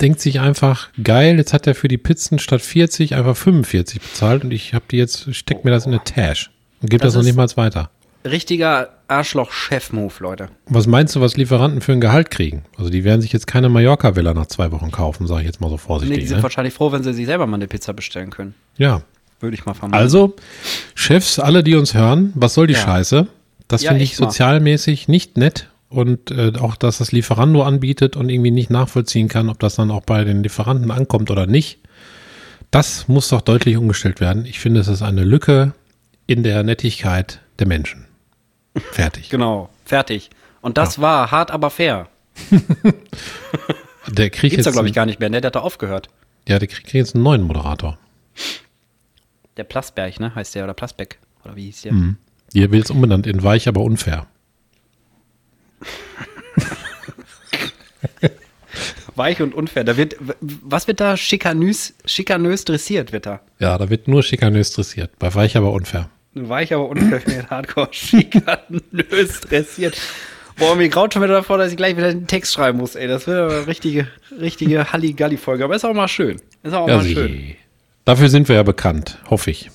denkt sich einfach, geil, jetzt hat er für die Pizzen statt 40 einfach 45 bezahlt und ich habe die jetzt, steck mir das in eine Tash und gebe das, Das noch mal weiter. Richtiger Arschloch-Chef-Move, Leute. Was meinst du, was Lieferanten für ein Gehalt kriegen? Also die werden sich jetzt keine Mallorca-Villa nach zwei Wochen kaufen, sage ich jetzt mal so Nee, vorsichtig. die sind ne? wahrscheinlich froh, wenn sie sich selber mal eine Pizza bestellen können. Ja, Würde ich mal vermuten. Also, Chefs, alle, die uns hören, was soll die Ja. Scheiße? Das Ja, finde ich echt mal. sozialmäßig nicht nett. Und äh, auch, dass das Lieferando anbietet und irgendwie nicht nachvollziehen kann, ob das dann auch bei den Lieferanten ankommt oder nicht. Das muss doch deutlich umgestellt werden. Ich finde, es ist eine Lücke in der Nettigkeit der Menschen. Fertig. Genau, fertig. Und das war hart, aber fair. (laughs) Der kriegt Gibt's jetzt, ja, glaube ich, gar nicht mehr, ne? Der hat da aufgehört. ja, der kriegt jetzt einen neuen Moderator. Der Plasberg, ne? Heißt der, oder Plasbeck. Oder wie hieß der? Mhm. Ihr will es umbenannt in weich, aber unfair. (laughs) Weich und unfair. Da wird, was wird da schikanös, schikanös dressiert, wird da? Ja, da wird nur schikanös dressiert. Bei Weich aber unfair. Weich aber unfair (laughs) wird Hardcore schikanös dressiert. Boah, mir graut schon wieder davor, dass ich gleich wieder den Text schreiben muss, ey. Das wird aber eine richtige, richtige Halligalli-Folge. Aber ist auch mal schön. Ist auch Ja, mal sie. schön. Dafür sind wir ja bekannt, hoffe ich.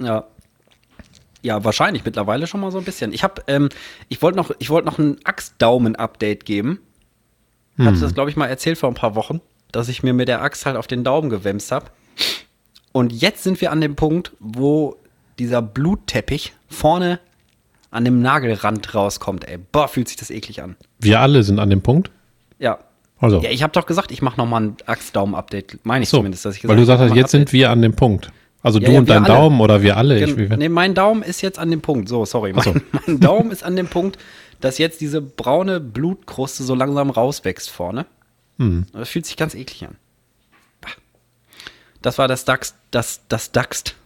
Ja. Ja, wahrscheinlich mittlerweile schon mal so ein bisschen. Ich habe, ähm, ich wollte noch, ich wollte noch ein Axt-Daumen-Update geben. Hm. Hatte das, glaube ich, mal erzählt vor ein paar Wochen, dass ich mir mit der Axt halt auf den Daumen gewämst habe. Und jetzt sind wir an dem Punkt, wo dieser Blutteppich vorne an dem Nagelrand rauskommt, ey. Boah, fühlt sich das eklig an. Wir alle sind an dem Punkt. Ja. Also, Ja, ich habe doch gesagt, ich mache noch mal ein Axt-Daumen-Update. Meine ich so, zumindest, dass ich gesagt weil du sagst, jetzt sind wir an dem Punkt. Also Ja, du ja, und dein alle. Daumen oder wir alle. Ich, nee, mein Daumen ist jetzt an dem Punkt. So, sorry. Mein, so. mein (laughs) Daumen ist an dem Punkt, dass jetzt diese braune Blutkruste so langsam rauswächst vorne. Hm. Das fühlt sich ganz eklig an. Das war das DAX, das, das DAXT.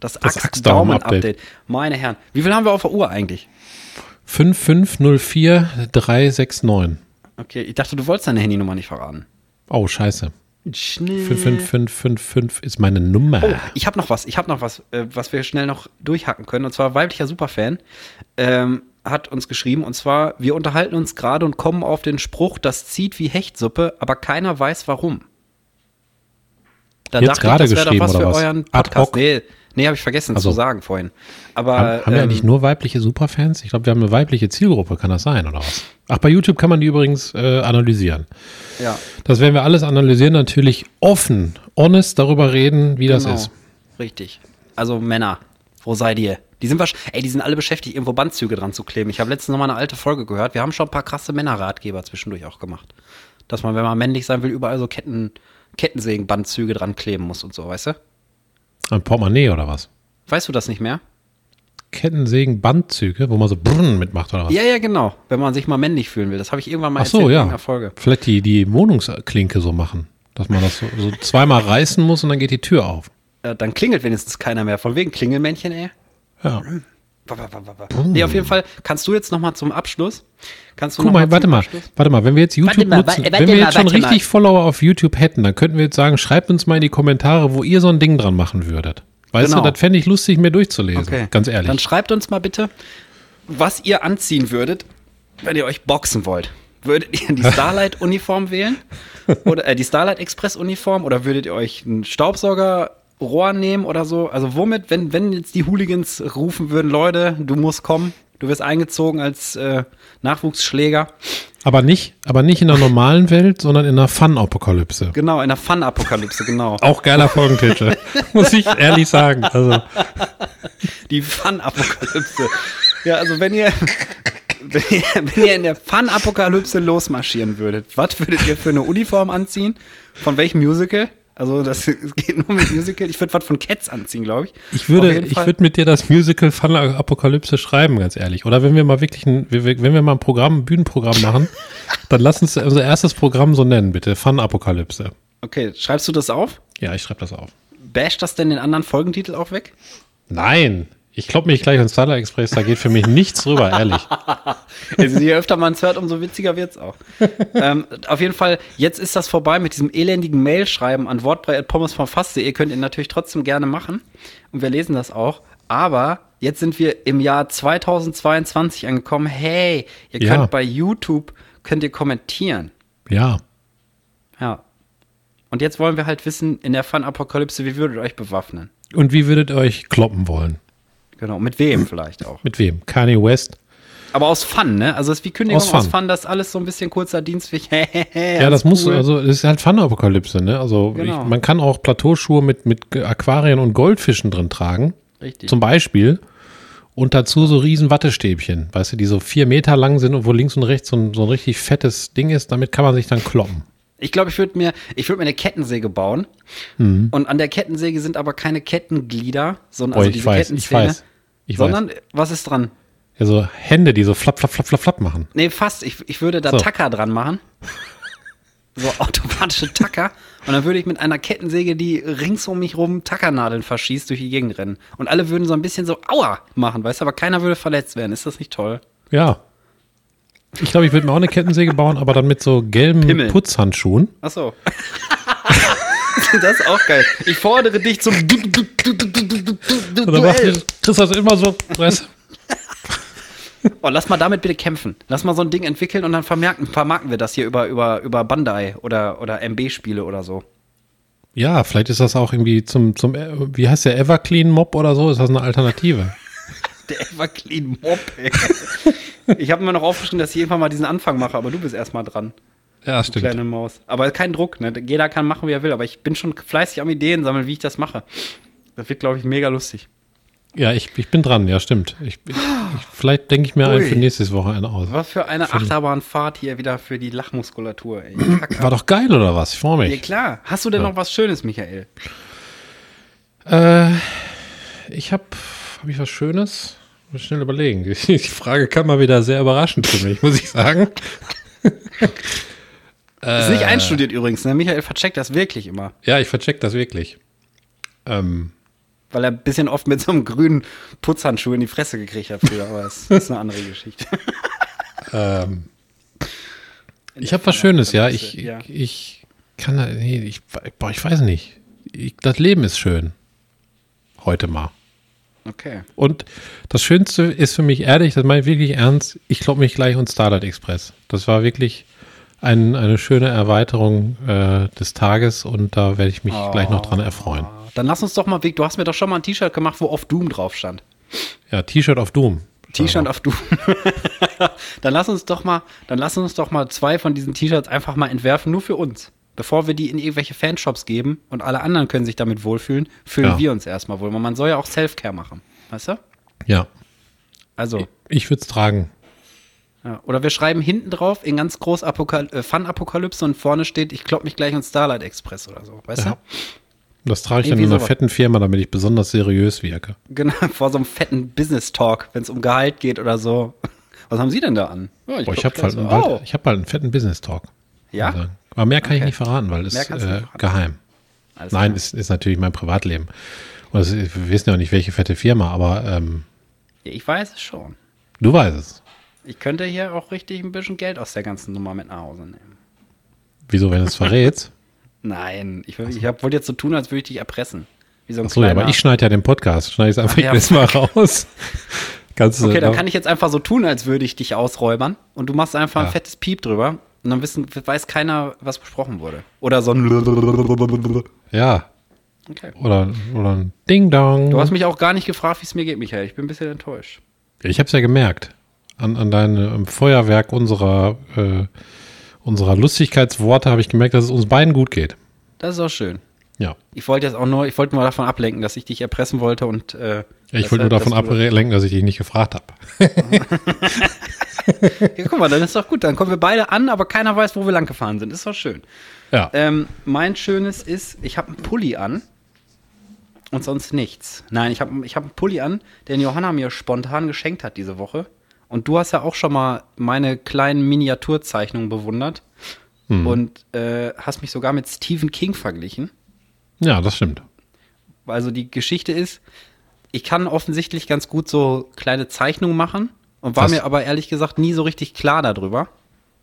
Das, Das Axt-Daumen-Update. Meine Herren. Wie viel haben wir auf der Uhr eigentlich? 5504369. Okay, ich dachte, du wolltest deine Handynummer nicht verraten. Oh, scheiße. Schnell. 55555 ist meine Nummer. Oh, ich habe noch was. Ich habe noch was, äh, was wir schnell noch durchhacken können. Und zwar weiblicher Superfan ähm, hat uns geschrieben. Und zwar, wir unterhalten uns gerade und kommen auf den Spruch, das zieht wie Hechtsuppe, aber keiner weiß warum. Da Jetzt gerade geschrieben, was oder für was? euren Ad Podcast. hoc? Nee, nee habe ich vergessen Also. zu sagen vorhin. Aber haben, haben wir ähm, eigentlich nur weibliche Superfans? Ich glaube, wir haben eine weibliche Zielgruppe. Kann das sein, oder was? Ach, bei YouTube kann man die übrigens äh, analysieren. ja, Das werden wir alles analysieren, natürlich offen, honest darüber reden, wie das genau. ist. Richtig. Also Männer, wo seid ihr? Die sind ey, die sind alle beschäftigt, irgendwo Bandzüge dran zu kleben. Ich habe letztens noch mal eine alte Folge gehört. Wir haben schon ein paar krasse Männerratgeber zwischendurch auch gemacht. Dass man, wenn man männlich sein will, überall so Ketten, Kettensägen-Bandzüge dran kleben muss und so, weißt du? Ein Portemonnaie oder was? Weißt du das nicht mehr? Kettensägen, Bandzüge, wo man so Brrrn mitmacht oder was? Ja, ja, genau. Wenn man sich mal männlich fühlen will. Das habe ich irgendwann mal Ach so, erzählt in ja. einer Folge. Vielleicht die, die Wohnungsklinke so machen. Dass man das so, so zweimal reißen muss und dann geht die Tür auf. Äh, dann klingelt wenigstens keiner mehr. Von wegen Klingelmännchen, ey. Ja. Nee, auf jeden Fall kannst du jetzt noch mal zum Abschluss. Kannst du Guck noch mal, warte zum mal, Abschluss- warte mal, wenn wir jetzt YouTube Warte mal, nutzen, warte wenn wir mal, jetzt schon warte mal. richtig Follower auf YouTube hätten, dann könnten wir jetzt sagen, schreibt uns mal in die Kommentare, wo ihr so ein Ding dran machen würdet. Weißt Genau. du, das fände ich lustig, mir durchzulesen. Okay. Ganz ehrlich. Dann schreibt uns mal bitte, was ihr anziehen würdet, wenn ihr euch boxen wollt. Würdet ihr die (laughs) Starlight-Uniform wählen? Oder äh, die Starlight Express-Uniform? Oder würdet ihr euch einen Staubsaugerrohr nehmen oder so? Also womit, wenn, wenn jetzt die Hooligans rufen würden, Leute, du musst kommen, du wirst eingezogen als äh, Nachwuchsschläger. aber nicht, aber nicht in der normalen Welt, sondern in der Fun-Apokalypse. Genau, in der Fun-Apokalypse, genau. (laughs) Auch geiler Folgentitel, (laughs) muss ich ehrlich sagen. Also, Die Fun-Apokalypse. Ja, also wenn ihr, (laughs) wenn ihr, wenn ihr in der Fun-Apokalypse losmarschieren würdet, was würdet ihr für eine Uniform anziehen? Von welchem Musical? Also das (laughs) geht nur mit Musical. Ich würde was von Cats anziehen, glaube ich. ich würde, ich würde mit dir das Musical Fun-Apokalypse schreiben, ganz ehrlich. Oder wenn wir mal wirklich ein, wenn wir mal ein Programm, ein Bühnenprogramm machen, (laughs) dann lass uns unser erstes Programm so nennen, bitte. Fun-Apokalypse. Okay, schreibst du das auf? Ja, ich schreibe das auf. Basht das denn den anderen Folgentitel auch weg? Nein, ich klopp mich gleich ins Starlight Express, da geht für mich nichts rüber, ehrlich. (laughs) Also, je öfter man es hört, umso witziger wird's auch. ähm, auf jeden Fall, jetzt ist das vorbei mit diesem elendigen Mail-Schreiben an wortbrei.pommesvomfass.de. Ihr könnt ihr natürlich trotzdem gerne machen. Und wir lesen das auch. Aber jetzt sind wir im Jahr 2022 angekommen. Hey, ihr Ja. könnt bei YouTube, könnt ihr kommentieren. Ja. Ja. Und jetzt wollen wir halt wissen, in der Fun-Apokalypse, wie würdet ihr euch bewaffnen? Und wie würdet ihr euch kloppen wollen? Genau, mit wem vielleicht auch. Mit wem? Kanye West? Aber aus Fun, ne? Also es ist wie Kündigung Aus aus Fun. Fun, das alles so ein bisschen kurzer Dienst. Wie, (laughs) Ja, das muss, also das ist halt Fun-Apokalypse, ne? Also Genau. ich, man kann auch Plateauschuhe mit, mit Aquarien und Goldfischen drin tragen. Richtig. Zum Beispiel. Und dazu so riesen Wattestäbchen, weißt du, die so vier Meter lang sind und wo links und rechts so ein, so ein richtig fettes Ding ist, damit kann man sich dann kloppen. Ich glaube, ich würde mir, ich würde mir eine Kettensäge bauen. Und an der Kettensäge sind aber keine Kettenglieder, sondern Mhm. Oh, also diese weiß, ich weiß. Ich sondern weiß. was ist dran? Ja, so Hände, die so flapp, flapp, flapp, flapp, flapp machen. Nee, fast. Ich, ich würde da So. Tacker dran machen. (laughs) So automatische Tacker. Und dann würde ich mit einer Kettensäge, die rings um mich rum Tackernadeln verschießt, durch die Gegend rennen. Und alle würden so ein bisschen so Aua machen, weißt du, aber keiner würde verletzt werden. Ist das nicht toll? Ja. Ich glaube, ich würde mir auch eine Kettensäge bauen, aber dann mit so gelben Pimmel. Putzhandschuhen. Ach so. das ist auch geil. Ich fordere dich zum Und dann macht Duell. Chris das immer so. Weißt? Oh, lass mal damit bitte kämpfen. Lass mal so ein Ding entwickeln und dann vermerken, vermarkten wir das hier über, über, über Bandai oder, oder MB-Spiele oder so. Ja, vielleicht ist das auch irgendwie zum, zum, äh, wie heißt der, Everclean Mob oder so? Ist das eine Alternative? Der Everclean Mob, ey. Ich habe mir noch aufgeschrieben, dass ich irgendwann mal diesen Anfang mache, aber du bist erstmal dran. Ja, du Kleine Maus. Aber kein Druck, ne? Jeder kann machen, wie er will. Aber ich bin schon fleißig am Ideen sammeln, wie ich das mache. Das wird, glaube ich, mega lustig. Ja, ich, ich bin dran, ja, stimmt. Ich, ich, ich, vielleicht denke ich mir einen für nächstes Wochenende aus. Was für eine Achterbahnfahrt hier wieder für die Lachmuskulatur, ey. Kack War doch geil, oder was? Ich freue Ja, mich. klar. Hast du denn noch was Schönes, Michael? Äh, ich habe hab ich was Schönes? Muss schnell überlegen. (laughs) Die Frage kam mal wieder sehr überraschend für mich, muss ich sagen. (laughs) Ist nicht einstudiert übrigens, ne? Michael vercheckt das wirklich immer. Ja, ich vercheck das wirklich. Ähm, Weil er ein bisschen oft mit so einem grünen Putzhandschuh in die Fresse gekriegt hat früher, aber das ist eine andere Geschichte. (laughs) ähm, ich habe was Schönes, ja. Ich, Ja. ich, ich kann, da- nee, ich, boah, ich weiß nicht. Ich, das Leben ist schön. Heute mal. Okay. Und das Schönste ist für mich ehrlich, das meine ich wirklich ernst, ich glaube mich gleich und Starlight Express. Das war wirklich ein, eine schöne Erweiterung äh, des Tages und da werde ich mich gleich noch dran erfreuen. Dann lass uns doch mal, Vic, du hast mir doch schon mal ein T-Shirt gemacht, wo auf Doom drauf stand. Ja, T-Shirt of Doom. T-Shirt auf Doom. (laughs) dann lass uns doch mal, dann lass uns doch mal zwei von diesen T-Shirts einfach mal entwerfen, nur für uns. Bevor wir die in irgendwelche Fanshops geben und alle anderen können sich damit wohlfühlen, fühlen Ja. wir uns erstmal wohl. Man soll ja auch Self-Care machen. Weißt du? Ja, Also, ich würde es tragen. ja. oder wir schreiben hinten drauf in ganz groß Apokal äh, Fun-Apokalypse und vorne steht, ich klopp mich gleich ins Starlight Express oder so. Weißt Ja. du? Das trage ich dann Irgendwie in einer fetten Firma, damit ich besonders seriös wirke. Genau, (laughs) vor so einem fetten Business-Talk, wenn es um Gehalt geht oder so. Was haben Sie denn da an? Ja, Boah, ich glaub, habe halt, so. Oh. ich hab halt einen fetten Business-Talk. Ja? Ich. Aber mehr kann ich Okay. nicht verraten, weil es ist äh, geheim. Alles Nein, klar. ist, ist natürlich mein Privatleben. Und es, ist- wir wissen ja auch nicht, welche fette Firma, aber ähm, Ja, ich weiß es schon. du weißt es. Ich könnte hier auch richtig ein bisschen Geld aus der ganzen Nummer mit nach Hause nehmen. Wieso, wenn du es verrätst? (laughs) Nein, ich, ich hab- wollte jetzt so tun, als würde ich dich erpressen. Wie so ein Achso, ja, aber ich schneide ja den Podcast. Schneide ich es einfach Ach ja. jedes Mal raus. (laughs) Kannst du, okay, dann kann ich jetzt einfach so tun, als würde ich dich ausräubern und du machst einfach ein Ja. fettes Piep drüber und dann wissen, weiß keiner, was besprochen wurde. Oder so ein. (laughs) Ja. Okay. Oder, oder ein Ding-Dong. Du hast mich auch gar nicht gefragt, wie es mir geht, Michael. Ich bin ein bisschen enttäuscht. Ich habe es ja gemerkt. An, an deinem Feuerwerk unserer, äh, unserer Lustigkeitsworte habe ich gemerkt, dass es uns beiden gut geht. Das ist auch schön. Ja. Ich wollte jetzt auch nur, ich wollte nur davon ablenken, dass ich dich erpressen wollte und äh, ich wollte nur davon ablenken, dass ich dich nicht gefragt habe. (laughs) Ja, guck mal, dann ist doch gut. Dann kommen wir beide an, aber keiner weiß, wo wir lang gefahren sind. Ist doch schön. Ja. Ähm, mein Schönes ist, ich habe einen Pulli an und sonst nichts. Nein, ich habe ich hab einen Pulli an, den Johanna mir spontan geschenkt hat diese Woche. Und du hast ja auch schon mal meine kleinen Miniaturzeichnungen bewundert und äh, hast mich sogar mit Stephen King verglichen. Ja, das stimmt. Also die Geschichte ist, ich kann offensichtlich ganz gut so kleine Zeichnungen machen und war Das- mir aber ehrlich gesagt nie so richtig klar darüber.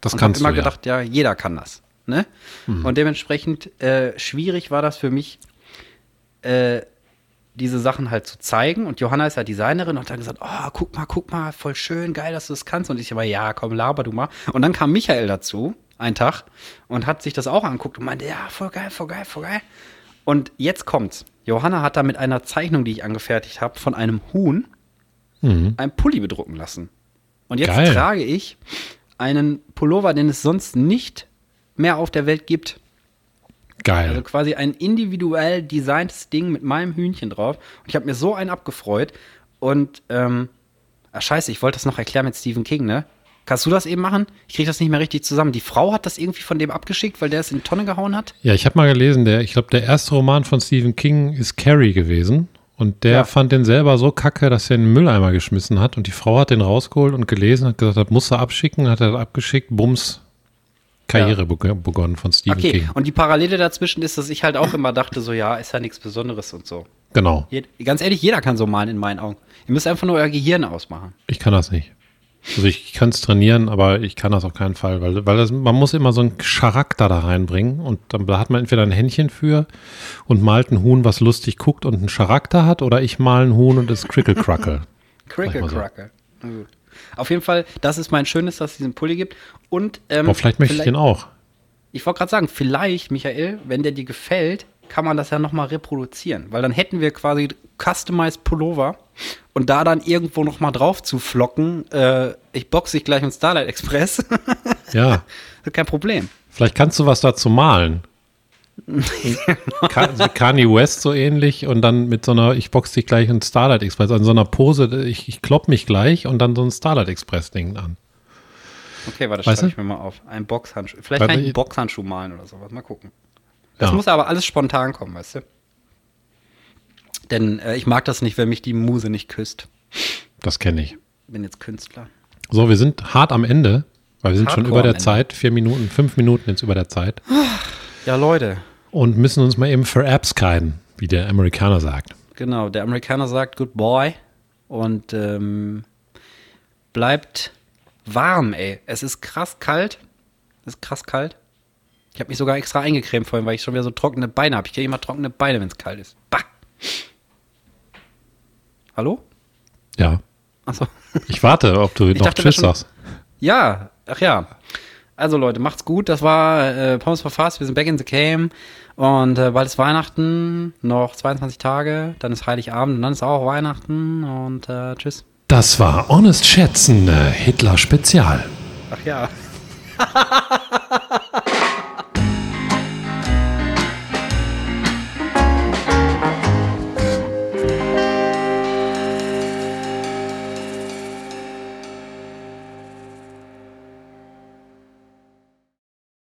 Das und habe kannst immer du ja. gedacht, ja, jeder kann das. Ne? Und dementsprechend äh, schwierig war das für mich, äh, diese Sachen halt zu zeigen. Und Johanna ist ja Designerin und hat dann gesagt, oh, guck mal, guck mal, voll schön, geil, dass du das kannst. Und ich immer, ja, komm, laber du mal. Und dann kam Michael dazu, einen Tag, und hat sich das auch angeguckt und meinte, ja, voll geil, voll geil, voll geil. Und jetzt kommt's. Johanna hat da mit einer Zeichnung, die ich angefertigt habe, von einem Huhn Mhm. einen Pulli bedrucken lassen. Und jetzt Geil. trage ich einen Pullover, den es sonst nicht mehr auf der Welt gibt. Geil. Also quasi ein individuell designtes Ding mit meinem Hühnchen drauf. Und ich habe mir so einen abgefreut. Und, ähm, ah, scheiße, ich wollte das noch erklären mit Stephen King, ne? Kannst du das eben machen? Ich kriege das nicht mehr richtig zusammen. Die Frau hat das irgendwie von dem abgeschickt, weil der es in die Tonne gehauen hat. Ja, ich habe mal gelesen, der, ich glaube, der erste Roman von Stephen King ist Carrie gewesen. Und der Ja. fand den selber so kacke, dass er in den Mülleimer geschmissen hat. Und die Frau hat den rausgeholt und gelesen, hat gesagt, das muss er abschicken, hat er abgeschickt, bums, Karriere beg- begonnen von Stephen Okay, King. und die Parallele dazwischen ist, dass ich halt auch immer dachte, so, ja, ist ja nichts Besonderes und so. Genau. Je- Ganz ehrlich, jeder kann so malen in meinen Augen. Ihr müsst einfach nur euer Gehirn ausmachen. Ich kann das nicht. Also ich kann es trainieren, aber ich kann das auf keinen Fall, weil, weil das, man muss immer so einen Charakter da reinbringen und dann da hat man entweder ein Händchen für und malt ein Huhn, was lustig guckt und einen Charakter hat, oder ich mal ein Huhn und es Crickle Crackle. (laughs) Crickle Crackle. Na gut. Auf jeden Fall, das ist mein Schönes, dass es diesen Pulli gibt. Und ähm, Aber vielleicht möchte ich den auch. Ich wollte gerade sagen, vielleicht, Michael, wenn der dir gefällt, kann man das ja nochmal reproduzieren. Weil dann hätten wir quasi Customized Pullover und da dann irgendwo nochmal drauf zu flocken, äh, ich boxe dich gleich mit Starlight Express. (laughs) Ja. Kein Problem. Vielleicht kannst du was dazu malen. Kanye West so ähnlich und dann mit so einer, ich box dich gleich in Starlight Express, an so einer Pose, ich, ich klopp mich gleich und dann so ein Starlight Express Ding an. Okay, warte, schreibe ich mir mal auf. Ein Boxhandschuh. Vielleicht kann ich- einen Boxhandschuh malen oder sowas. Mal gucken. Das Ja. muss aber alles spontan kommen, weißt du? Denn äh, ich mag das nicht, wenn mich die Muse nicht küsst. Das kenne ich. Bin jetzt Künstler. So, wir sind hart am Ende, weil wir sind schon Hardcore über am der. Zeit, vier Minuten, fünf Minuten jetzt über der Zeit Ja, Leute. und müssen uns mal eben für Apps keiden, wie der Amerikaner sagt. Genau, der Amerikaner sagt Good Boy und ähm, bleibt warm, ey. Es ist krass kalt. Es ist krass kalt. Ich habe mich sogar extra eingecremt vorhin, weil ich schon wieder so trockene Beine habe. Ich kriege immer trockene Beine, wenn es kalt ist. Bah! Hallo? Ja. Achso. Ich warte, ob du noch dachte, Tschüss schon- sagst. Ja, ach ja. Also Leute, macht's gut. Das war äh, Pommes for Fast. Wir sind back in the game. Und äh, bald ist Weihnachten. Noch 22 Tage. Dann ist Heiligabend. Und dann ist auch Weihnachten. Und äh, tschüss. Das war Honest Schätzen, Hitler Spezial. Ach ja. (laughs)